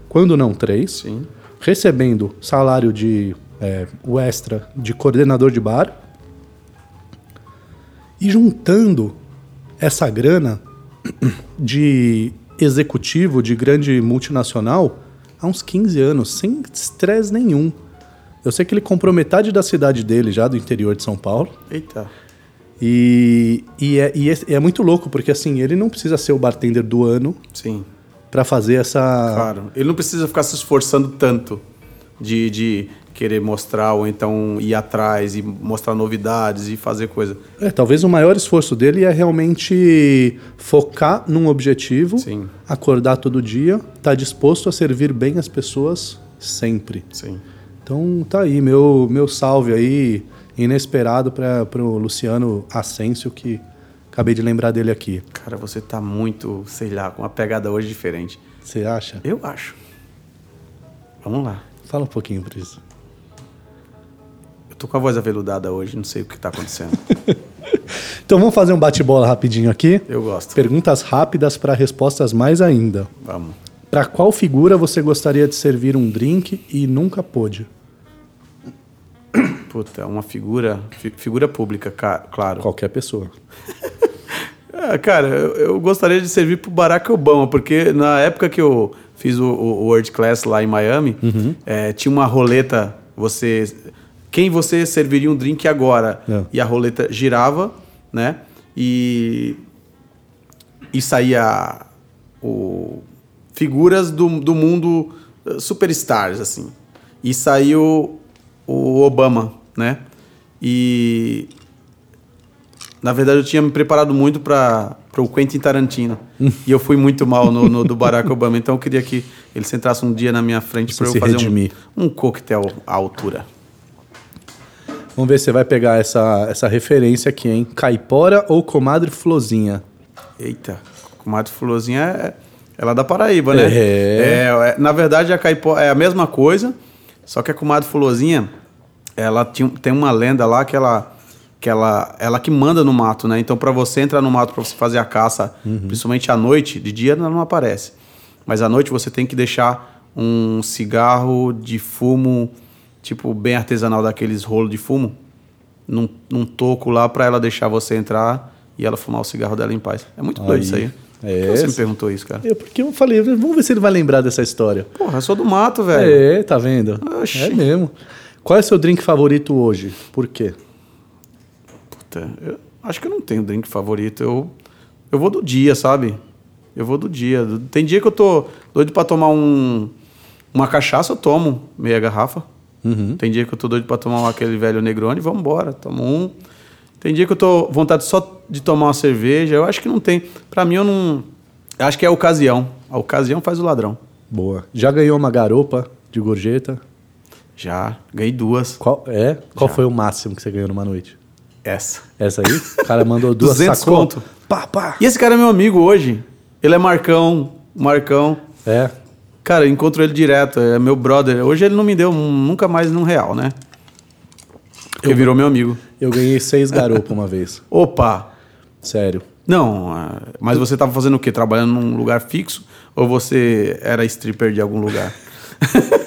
quando não três
Sim.
recebendo salário de é, o extra de coordenador de bar e juntando essa grana de executivo de grande multinacional há uns 15 anos, sem estresse nenhum. Eu sei que ele comprou metade da cidade dele já, do interior de São Paulo.
Eita.
E, e, é, e é- é muito louco, porque assim, ele não precisa ser o bartender do ano
Sim.
para fazer essa.
Claro. Ele não precisa ficar se esforçando tanto de, de querer mostrar ou então ir atrás e mostrar novidades e fazer coisa.
É, talvez o maior esforço dele é realmente focar num objetivo,
Sim.
acordar todo dia, estar disposto a servir bem as pessoas sempre.
Sim.
Então tá aí, meu, meu salve aí, inesperado para o Luciano Asensio, que acabei de lembrar dele aqui.
Cara, você tá muito, sei lá, com uma pegada hoje diferente.
Você acha?
Eu acho. Vamos lá.
Fala um pouquinho por isso.
Eu tô com a voz aveludada hoje, não sei o que tá acontecendo.
Então vamos fazer um bate-bola rapidinho aqui.
Eu gosto.
Perguntas rápidas para respostas mais ainda.
Vamos.
Para qual figura você gostaria de servir um drink e nunca pôde?
Puta, uma figura, fi- figura pública, ca- claro.
Qualquer pessoa.
Ah, cara, eu, eu gostaria de servir pro Barack Obama, porque na época que eu fiz o, o World Class lá em Miami, eh, tinha uma roleta, você... Quem você serviria um drink agora?
É.
E a roleta girava, né? E... E saía o, figuras do, do mundo eh, superstars, assim. E saiu o Obama, né? E na verdade, eu tinha me preparado muito para o Quentin Tarantino. e eu fui muito mal no, no do Barack Obama. Então, eu queria que ele sentasse um dia na minha frente para eu fazer
redimir.
um, um coquetel à altura.
Vamos ver se você vai pegar essa, essa referência aqui, hein? Caipora ou comadre Flozinha?
Eita, comadre Fulozinha é, ela é da Paraíba, né?
É.
É, é, na verdade, a caipora é a mesma coisa, só que a comadre Fulozinha, ela tinha, tem uma lenda lá que ela que ela, ela que manda no mato, né? Então, para você entrar no mato, para você fazer a caça, principalmente à noite, de dia ela não aparece. Mas à noite você tem que deixar um cigarro de fumo tipo, bem artesanal daqueles rolos de fumo, num, num toco lá pra ela deixar você entrar e ela fumar o cigarro dela em paz. É muito doido
Aí.
isso aí.
É,
Por que você me perguntou isso, cara?
Eu, porque eu falei, vamos ver se ele vai lembrar dessa história.
Porra, eu sou do mato, velho.
É, tá vendo?
Oxi.
É mesmo. Qual é o seu drink favorito hoje? Por quê?
Puta, eu acho que eu não tenho drink favorito. Eu, eu vou do dia, sabe? Eu vou do dia. Tem dia que eu tô doido pra tomar um, uma cachaça, eu tomo meia garrafa. Tem dia que eu tô doido pra tomar aquele velho Negroni, vamos embora, tomo um. Tem dia que eu tô vontade só de tomar uma cerveja. Eu acho que não tem. Pra mim, eu não. eu Acho que é a ocasião. A ocasião faz o ladrão.
Boa. Já ganhou uma garopa de gorjeta?
Já, ganhei duas.
Qual, é? Qual
Já.
foi o máximo que você ganhou numa noite?
Essa.
Essa aí? O cara mandou duas
200
sacou?
conto.
Pá, pá.
E esse cara é meu amigo hoje. Ele é Marcão. Marcão.
É.
Cara, eu encontro ele direto, é meu brother. Hoje ele não me deu um- nunca mais num real, né? Porque virou meu amigo.
Eu ganhei seis garopas uma vez.
Opa!
Sério.
Não, ah, mas você tava fazendo o quê? Trabalhando num lugar fixo? Ou você era stripper de algum lugar?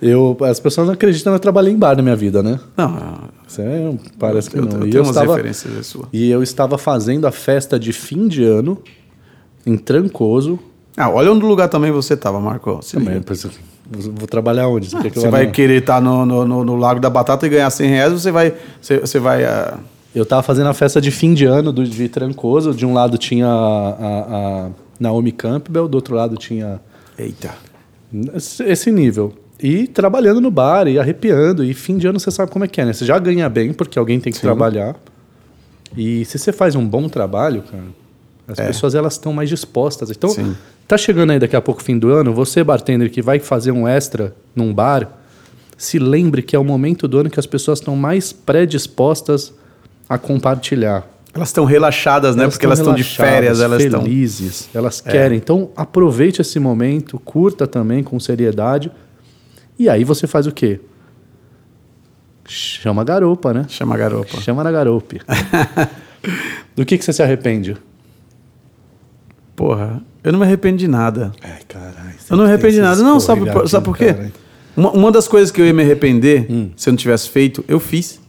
Eu, as pessoas não acreditam que eu trabalhei em bar na minha vida, né?
Não, ah,
Isso é- parece que
eu,
não.
eu
e,
tenho
eu
umas
estava,
referências suas.
e eu estava fazendo a festa de fim de ano em Trancoso.
Ah, olha onde lugar também você tava, Marco. Se
Também, pois, vou trabalhar onde? Você, quer que eu
Você vai
na-
querer estar no, no, no- no Lago da Batata e ganhar 100 reais, você vai... Você, você vai ah,
Eu tava fazendo a festa de fim de ano do, de Trancoso. De um lado tinha a, a- a Naomi Campbell, do outro lado tinha
Eita.
esse nível. E trabalhando no bar e arrepiando. E fim de ano você sabe como é que é, né? Você já ganha bem, porque alguém tem que trabalhar. E se você faz um bom trabalho, cara, as pessoas elas estão mais dispostas. Então,
É. Sim.
tá chegando aí daqui a pouco fim do ano, você, bartender, que vai fazer um extra num bar, se lembre que é o momento do ano que as pessoas estão mais predispostas a compartilhar.
Elas estão relaxadas, né? Porque elas estão de férias, elas estão... É.
felizes, elas querem. Então, aproveite esse momento, curta também com seriedade. E aí você faz o quê? Chama a garopa, né?
Chama a garopa.
Chama na garope. Do que, que você se arrepende?
Porra, eu não me arrependo de nada.
Ai, caralho.
Eu não me arrependo de nada. Não, sabe, por- sabe por quê? Uma, uma das coisas que eu ia me arrepender, se eu não tivesse feito, eu fiz.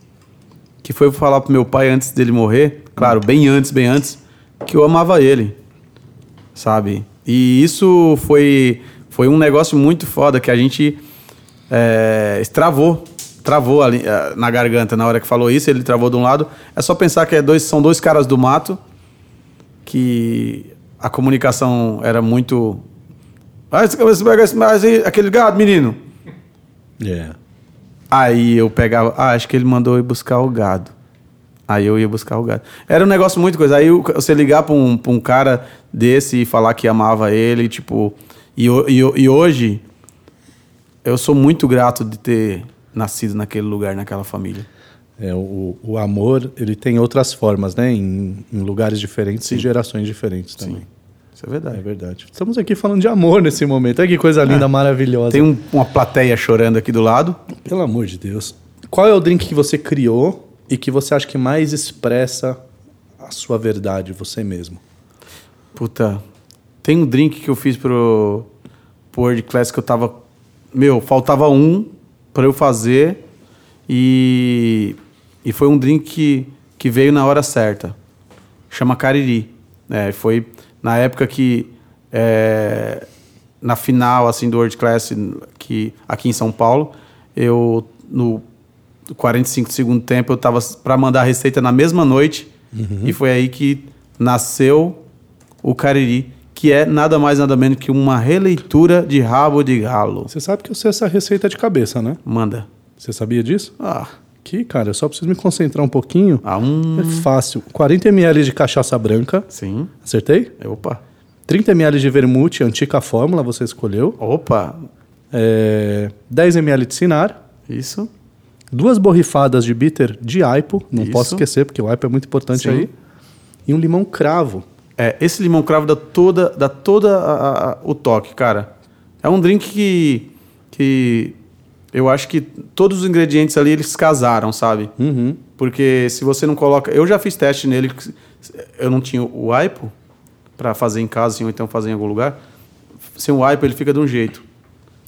Que foi falar pro meu pai antes dele morrer, claro, bem antes, bem antes, que eu amava ele. Sabe? E isso foi, foi um negócio muito foda que a gente é, extravou. Travou ali eh, na garganta na hora que falou isso, ele travou de um lado. É só pensar que é dois, são dois caras do mato que a comunicação era muito. Ah, esse- mas aí, aquele gado, menino.
É.
Aí eu pegava, ah, acho que ele mandou ir buscar o gado. Aí eu ia buscar o gado. Era um negócio muito coisa. Aí você ligar pra um, pra um cara desse e falar que amava ele, tipo. E, e, e hoje, eu sou muito grato de ter nascido naquele lugar, naquela família.
É, o, o amor, ele tem outras formas, né? Em, em lugares diferentes e gerações diferentes também.
Isso é verdade.
É verdade. Estamos aqui falando de amor nesse momento. Olha que coisa linda, maravilhosa.
Tem um- uma plateia chorando aqui do lado.
Pelo amor de Deus. Qual é o drink que você criou e que você acha que mais expressa a sua verdade, você mesmo?
Puta, tem um drink que eu fiz pro, pro World Class que eu tava. Meu, faltava um pra eu fazer e. E foi um drink que, que veio na hora certa. Chama Cariri. É, foi na época que. é, na final assim do World Class que, aqui em São Paulo, eu no 45 do segundo tempo eu tava para mandar a receita na mesma noite e foi aí que nasceu o Cariri, que é nada mais nada menos que uma releitura de rabo de galo.
Você sabe que eu sei essa receita de cabeça, né?
Manda.
Você sabia disso?
Ah,
Que, cara, eu só preciso me concentrar um pouquinho.
ah um.
É fácil. 40 ml de cachaça branca.
Sim.
Acertei?
Opa.
30 ml de vermute, antiga fórmula, você escolheu.
Opa.
É, 10 ml de cinar.
Isso.
Duas borrifadas de bitter de aipo. Não
Isso.
posso esquecer, porque o aipo é muito importante
Sim.
aí. E um limão cravo.
É, esse limão cravo dá toda, dá toda a- a- o toque, cara. É um drink que, que eu acho que todos os ingredientes ali eles casaram, sabe?
Uhum.
Porque se você não coloca, eu já fiz teste nele, eu não tinha o aipo para fazer em casa, assim, ou então fazer em algum lugar. Sem o aipo ele fica de um jeito.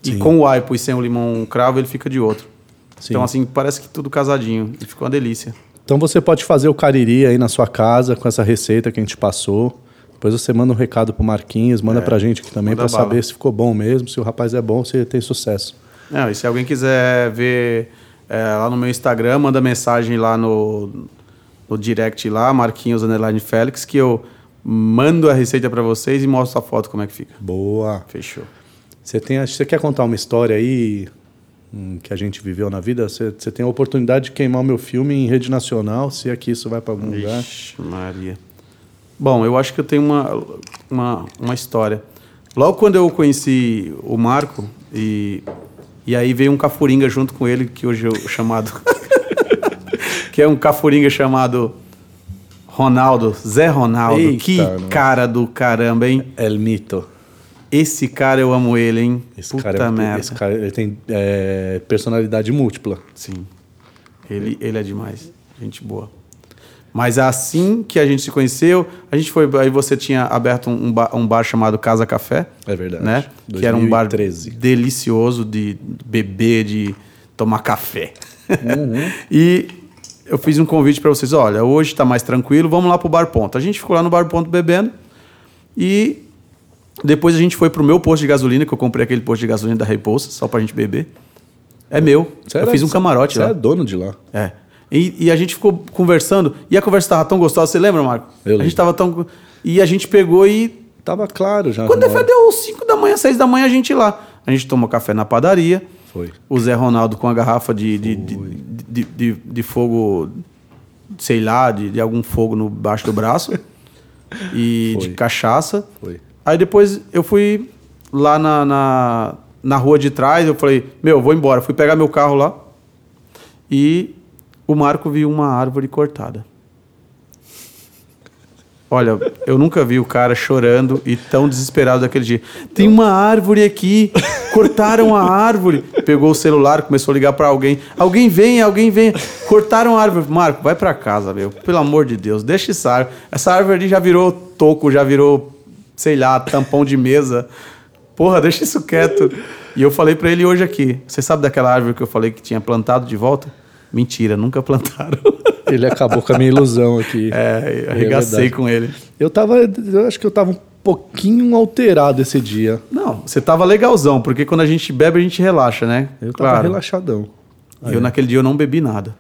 E
Sim.
com o aipo e sem o limão cravo, ele fica de outro.
Sim.
Então, assim, parece que tudo casadinho. E ficou uma delícia.
Então você pode fazer o cariri aí na sua casa com essa receita que a gente passou. Depois você manda um recado pro Marquinhos, manda pra gente aqui também
É, bala.
saber se ficou bom mesmo, se o rapaz é bom, se ele tem sucesso.
Não, e se alguém quiser ver é, lá no meu Instagram, manda mensagem lá no, no direct lá, Marquinhos Underline Félix, que eu mando a receita pra vocês e mostro a foto como é que fica.
Boa.
Fechou.
Você tem, você quer contar uma história aí hum, que a gente viveu na vida? Você, você tem a oportunidade de queimar o meu filme em rede nacional, se é que isso vai pra algum lugar.
Ixi, Maria. Bom, eu acho que eu tenho uma, uma, uma história. Logo quando eu conheci o Marco, e, e aí veio um cafuringa junto com ele, que hoje é o chamado. que é um cafuringa chamado Ronaldo, Zé Ronaldo.
Eita,
que
mano.
cara do caramba, hein?
El Mito.
Esse cara eu amo ele, hein?
Esse
Puta
cara, é-
merda.
esse cara ele tem é, personalidade múltipla.
Sim. Ele, ele é demais. Gente boa. Mas assim que a gente se conheceu, a gente foi. Aí você tinha aberto um, bar, um bar chamado Casa Café.
É verdade.
Né? Que era um bar
2013.
delicioso de beber, de tomar café.
Uhum.
e eu fiz um convite para vocês: olha, hoje está mais tranquilo, vamos lá pro Bar Ponto. A gente ficou lá no Bar Ponto bebendo e depois a gente foi pro meu posto de gasolina, que eu comprei aquele posto de gasolina da Repousa, só pra gente beber. É meu.
Você
eu
era-
fiz um camarote
você
lá.
é dono de lá.
É. E, e a gente ficou conversando, e a conversa tava tão gostosa, você lembra, Marco?
Eu
a
lembro.
gente tava tão. E a gente pegou e.
Tava claro já.
Quando foi deu 5 da manhã, 6 da manhã, a gente ia lá. A gente tomou café na padaria.
Foi.
O Zé Ronaldo com a garrafa de, de, de, de, de- de fogo, sei lá, de, de algum fogo no baixo do braço. e
Foi.
de cachaça.
Foi.
Aí depois eu fui lá na, na, na rua de trás, eu falei, meu, vou embora. Fui pegar meu carro lá e o Marco viu uma árvore cortada. Olha, eu nunca vi o cara chorando e tão desesperado daquele dia. Tem uma árvore aqui, cortaram a árvore. Pegou o celular, começou a ligar pra alguém. Alguém vem, alguém vem. Cortaram a árvore. Marco, vai pra casa, meu. Pelo amor de Deus, deixa essa árvore. Essa árvore ali já virou toco, já virou, sei lá, tampão de mesa. Porra, deixa isso quieto. E eu falei pra ele hoje aqui. Você sabe daquela árvore que eu falei que tinha plantado de volta? Mentira, nunca plantaram.
Ele acabou com a minha ilusão aqui.
É,
É
arregacei
verdade.
com ele.
Eu tava. Eu acho que eu tava um pouquinho alterado esse dia.
Não, você tava legalzão, porque quando a gente bebe, a gente relaxa, né?
Eu tava relaxadão.
E eu naquele dia eu não bebi nada.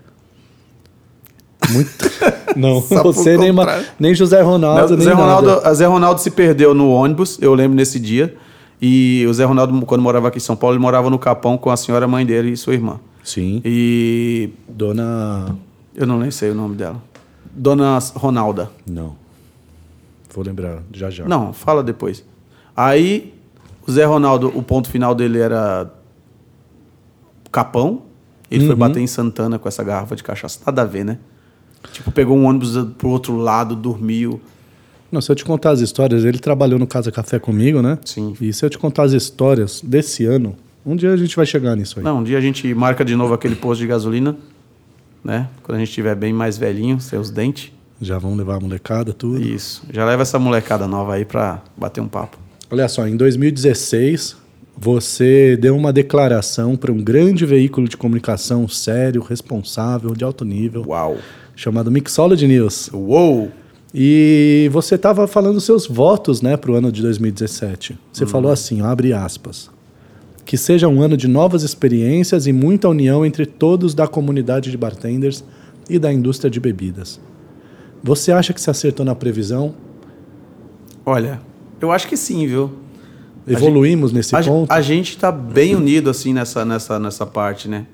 Muito. Não,
Só
você nem, Ma- nem José Ronaldo,
Não,
nem
Zé Ronaldo,
nada.
a Zé Ronaldo se perdeu no ônibus, eu lembro nesse dia. E o Zé Ronaldo, quando morava aqui em São Paulo, ele morava no Capão com a senhora mãe dele e sua irmã.
Sim.
E
Dona.
eu não nem sei o nome dela. Dona Ronalda.
Não. Vou lembrar já já.
Não, fala depois. Aí, o Zé Ronaldo, o ponto final dele era Capão. Ele foi bater em Santana com essa garrafa de cachaça. Nada a ver, né? Tipo, pegou um ônibus pro outro lado, dormiu.
Não, se eu te contar as histórias, ele trabalhou no Casa Café comigo, né?
Sim.
E se eu te contar as histórias desse ano, um dia a gente vai chegar nisso aí.
Não, um dia a gente marca de novo aquele posto de gasolina, né? Quando a gente estiver bem mais velhinho, seus dentes.
Já vão levar a molecada, tudo.
Isso. Já leva essa molecada nova aí pra bater um papo.
Olha só, em 2016, você deu uma declaração para um grande veículo de comunicação sério, responsável, de alto nível,
Uau!
chamado Mixology News.
Uou!
E você estava falando seus votos né, para o ano de 2017. Você falou assim, abre aspas. Que seja um ano de novas experiências e muita união entre todos da comunidade de bartenders e da indústria de bebidas. Você acha que se acertou na previsão?
Olha, eu acho que sim, viu?
Evoluímos nesse
a,
ponto?
a gente está bem unido assim nessa, nessa, nessa parte, né?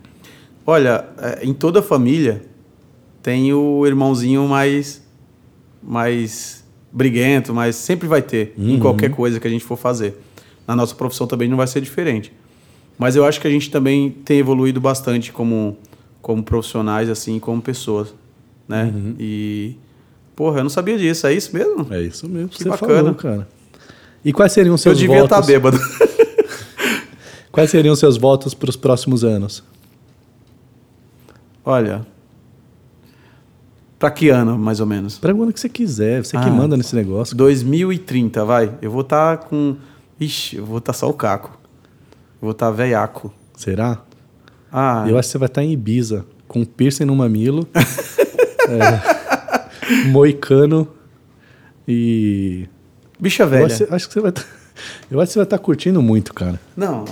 Olha, é, em toda família tem o irmãozinho mais mais briguento, mas sempre vai ter em qualquer coisa que a gente for fazer. Na nossa profissão também não vai ser diferente. Mas eu acho que a gente também tem evoluído bastante como como profissionais assim, como pessoas, né? E porra, eu não sabia disso, é isso mesmo?
É isso mesmo que
Que
você
bacana.
falou, cara. E quais seriam os
Eu
seus
devia estar
votos?
bêbado.
Quais seriam os seus votos para os próximos anos?
Olha, Pra que ano, mais ou menos?
Para o ano que você quiser, você que
Ah.
manda nesse negócio.
2030, vai. Eu vou estar com. Ixi, eu vou estar só o caco. Vou estar veiaco.
Será?
Ah,
Eu acho que você vai estar em Ibiza, com piercing no mamilo, é, moicano e.
bicha
Eu
velha.
acho, que- acho que você vai tá- Eu acho que você vai estar curtindo muito, cara.
Não,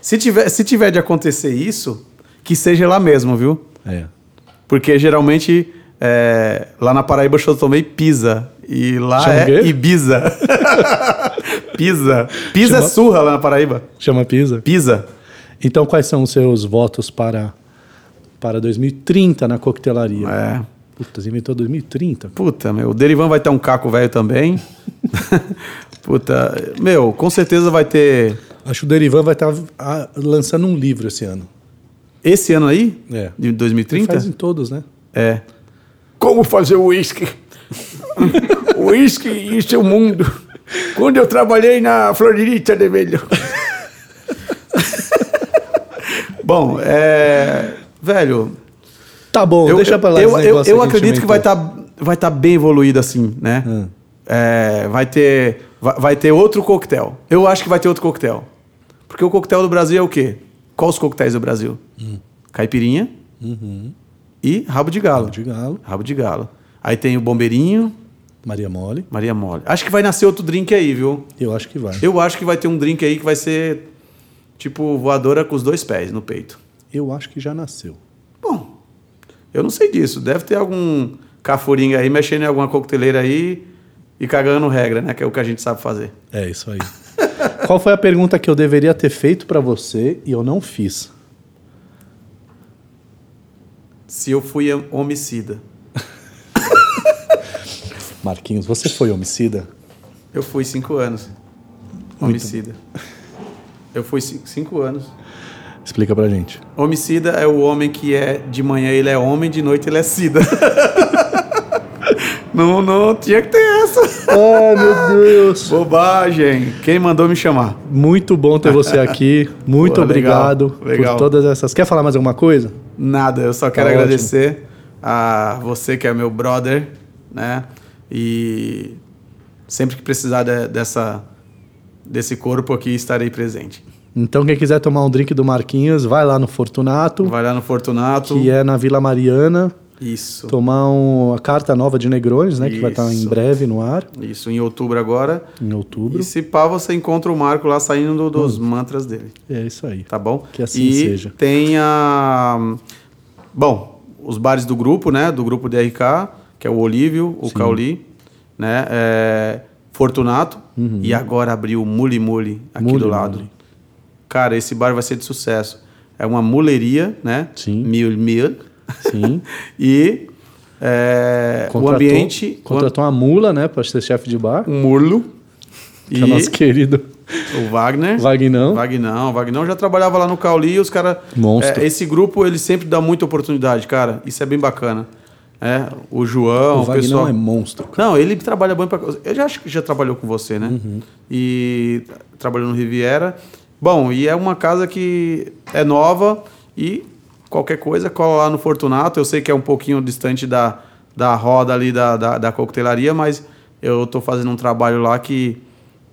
se tiver, se tiver de acontecer isso, que seja lá mesmo, viu?
É.
Porque geralmente é, lá na Paraíba eu tomei pizza. E lá
Chama
é? Ibiza. pizza. Pizza
Chama-
é surra lá na Paraíba.
Chama Pisa?
Pizza.
Então, quais são os seus votos para, para 2030 na coquetelaria?
É.
Puta, você inventou 2030.
Puta, meu. O Derivan vai ter um caco velho também. Puta, meu, com certeza vai ter.
Acho que o Derivan vai estar ah, lançando um livro esse ano.
Esse ano aí?
É.
De
Ele
2030?
faz em todos, né?
É. Como fazer uísque? uísque, isso é o mundo. Quando eu trabalhei na Floririta de Velho. Bom, é. Velho,
Tá bom,
eu,
deixa pra lá
eu, eu, eu acredito que vai estar vai tá bem evoluído assim, né?
Hum.
É, vai ter vai, vai ter outro coquetel. Eu acho que vai ter outro coquetel. Porque o coquetel do Brasil é o quê? Quais os coquetéis do Brasil?
Hum.
Caipirinha e rabo de galo.
Uhum. De galo,
Rabo de galo. Aí tem o bombeirinho,
Maria Mole.
Maria Mole. Acho que vai nascer outro drink aí, viu?
Eu acho que vai.
Eu acho que vai ter um drink aí que vai ser tipo voadora com os dois pés no peito.
Eu acho que já nasceu.
Bom, eu não sei disso. Deve ter algum cafuringa aí mexendo em alguma coqueteleira aí e cagando regra, né? Que é o que a gente sabe fazer.
É isso aí. Qual foi a pergunta que eu deveria ter feito pra você e eu não fiz?
Se eu fui homicida.
Marquinhos, você foi homicida?
Eu fui cinco anos. Homicida. Eu fui ci- cinco anos.
Explica pra gente.
Homicida é o homem que é de manhã ele é homem, de noite ele é sida. não, não tinha que ter essa.
Ai, meu Deus.
Bobagem. Quem mandou me chamar?
Muito bom ter você aqui. Muito
Pô,
obrigado
legal.
por todas essas. Quer falar mais alguma coisa?
Nada, eu só quero
Tá ótimo.
agradecer a você que é meu brother, né? E sempre que precisar de- dessa desse corpo aqui estarei presente.
Então, quem quiser tomar um drink do Marquinhos, vai lá no Fortunato,
Vai lá no Fortunato.
que é na Vila Mariana,
Isso.
tomar um, a carta nova de Negrones, né? Que vai estar em
Isso.
breve no ar,
Isso, em outubro agora.
em outubro.
E se pá, você encontra o Marco lá saindo do- dos mantras dele.
É isso aí.
Tá bom?
Que assim
e
seja.
tem a. Bom, os bares do grupo, né? Do grupo DRK, que é o Olívio, o Cauli, né? É, Fortunato. E agora abriu o Muli Muli aqui
Muli
do lado.
Muli.
Cara, esse bar vai ser de sucesso. É uma muleria, né?
Sim.
Mil mil.
Sim.
e é, o ambiente.
Contratou uma mula, né? Pra ser chefe de bar.
O Murlo.
Que é o nosso querido
o Wagner.
Vagnão.
Vagnão, Vagnão já trabalhava lá no Cauli e os caras.
Monstro.
esse grupo ele sempre dá muita oportunidade, cara. Isso é bem bacana. É, o João,
O
o,
Vagnão
pessoal.
é monstro.
Não, ele trabalha bem pra. Eu já acho que já trabalhou com você, né?
Uhum.
E trabalhou no Riviera. Bom, e é uma casa que é nova e qualquer coisa cola lá no Fortunato. Eu sei que é um pouquinho distante da, da roda ali da, da, da coquetelaria, mas eu tô fazendo um trabalho lá que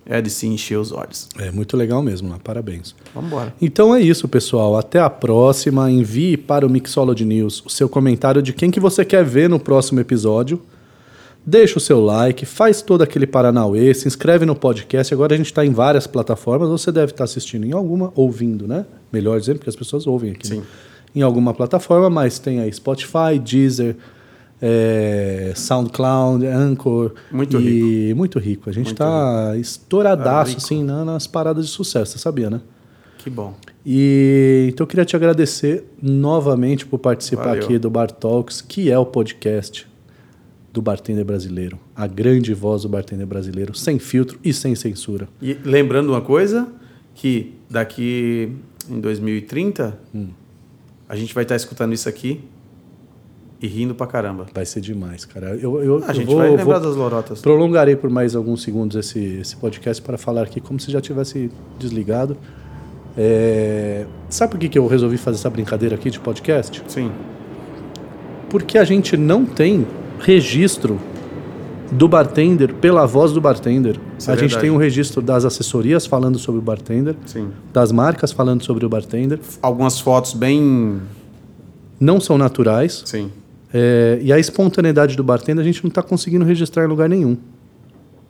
é de se encher os olhos.
É muito legal mesmo, né? parabéns.
Vamos embora.
Então é isso, pessoal. Até a próxima. Envie para o Mixology News o seu comentário de quem que você quer ver no próximo episódio. Deixa o seu like, faz todo aquele paranauê, se inscreve no podcast. Agora a gente está em várias plataformas. Você deve estar assistindo em alguma, ouvindo, né? Melhor dizendo, porque as pessoas ouvem aqui. né?
Sim.
Em alguma plataforma, mas tem aí Spotify, Deezer, é, SoundCloud, Anchor.
Muito
e Muito rico. A gente está estouradaço,
rico.
assim, na- nas paradas de sucesso. Você sabia, né?
Que bom.
E então eu queria te agradecer novamente por participar
Valeu.
aqui do Bar Talks, que é o podcast do bartender brasileiro, a grande voz do bartender brasileiro, sem filtro e sem censura.
E lembrando uma coisa, que daqui em 2030,
Hum.
a gente vai estar escutando isso aqui e rindo pra caramba.
Vai ser demais, cara. Eu, eu,
A
eu
gente
vou,
vai lembrar
vou-
das lorotas.
prolongarei por mais alguns segundos esse, esse podcast para falar aqui como se já tivesse desligado. É, Sabe por que, que eu resolvi fazer essa brincadeira aqui de podcast?
Sim.
Porque a gente não tem registro do bartender pela voz do bartender.
Isso é
a gente
verdade.
tem um registro das assessorias falando sobre o bartender,
Sim.
das marcas falando sobre o bartender.
Algumas fotos bem.
Não são naturais.
Sim.
É, e a espontaneidade do bartender a gente não está conseguindo registrar em lugar nenhum.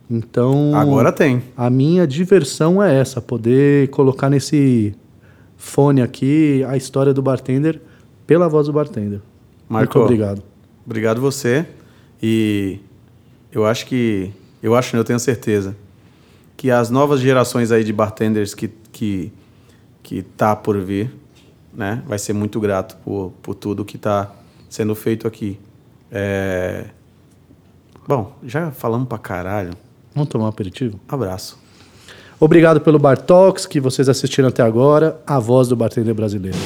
Então.
Agora tem.
A minha diversão é essa, poder colocar nesse fone aqui a história do bartender pela voz do bartender.
Marco.
Muito obrigado.
Obrigado você. E eu acho que. Eu acho, não, eu tenho certeza. Que as novas gerações aí de bartenders que, que, que tá por vir, né? Vai ser muito grato por, por tudo que tá sendo feito aqui. É... Bom, já falamos pra caralho.
Vamos tomar um aperitivo?
Abraço.
Obrigado pelo Bar Talks que vocês assistiram até agora, a voz do bartender brasileiro.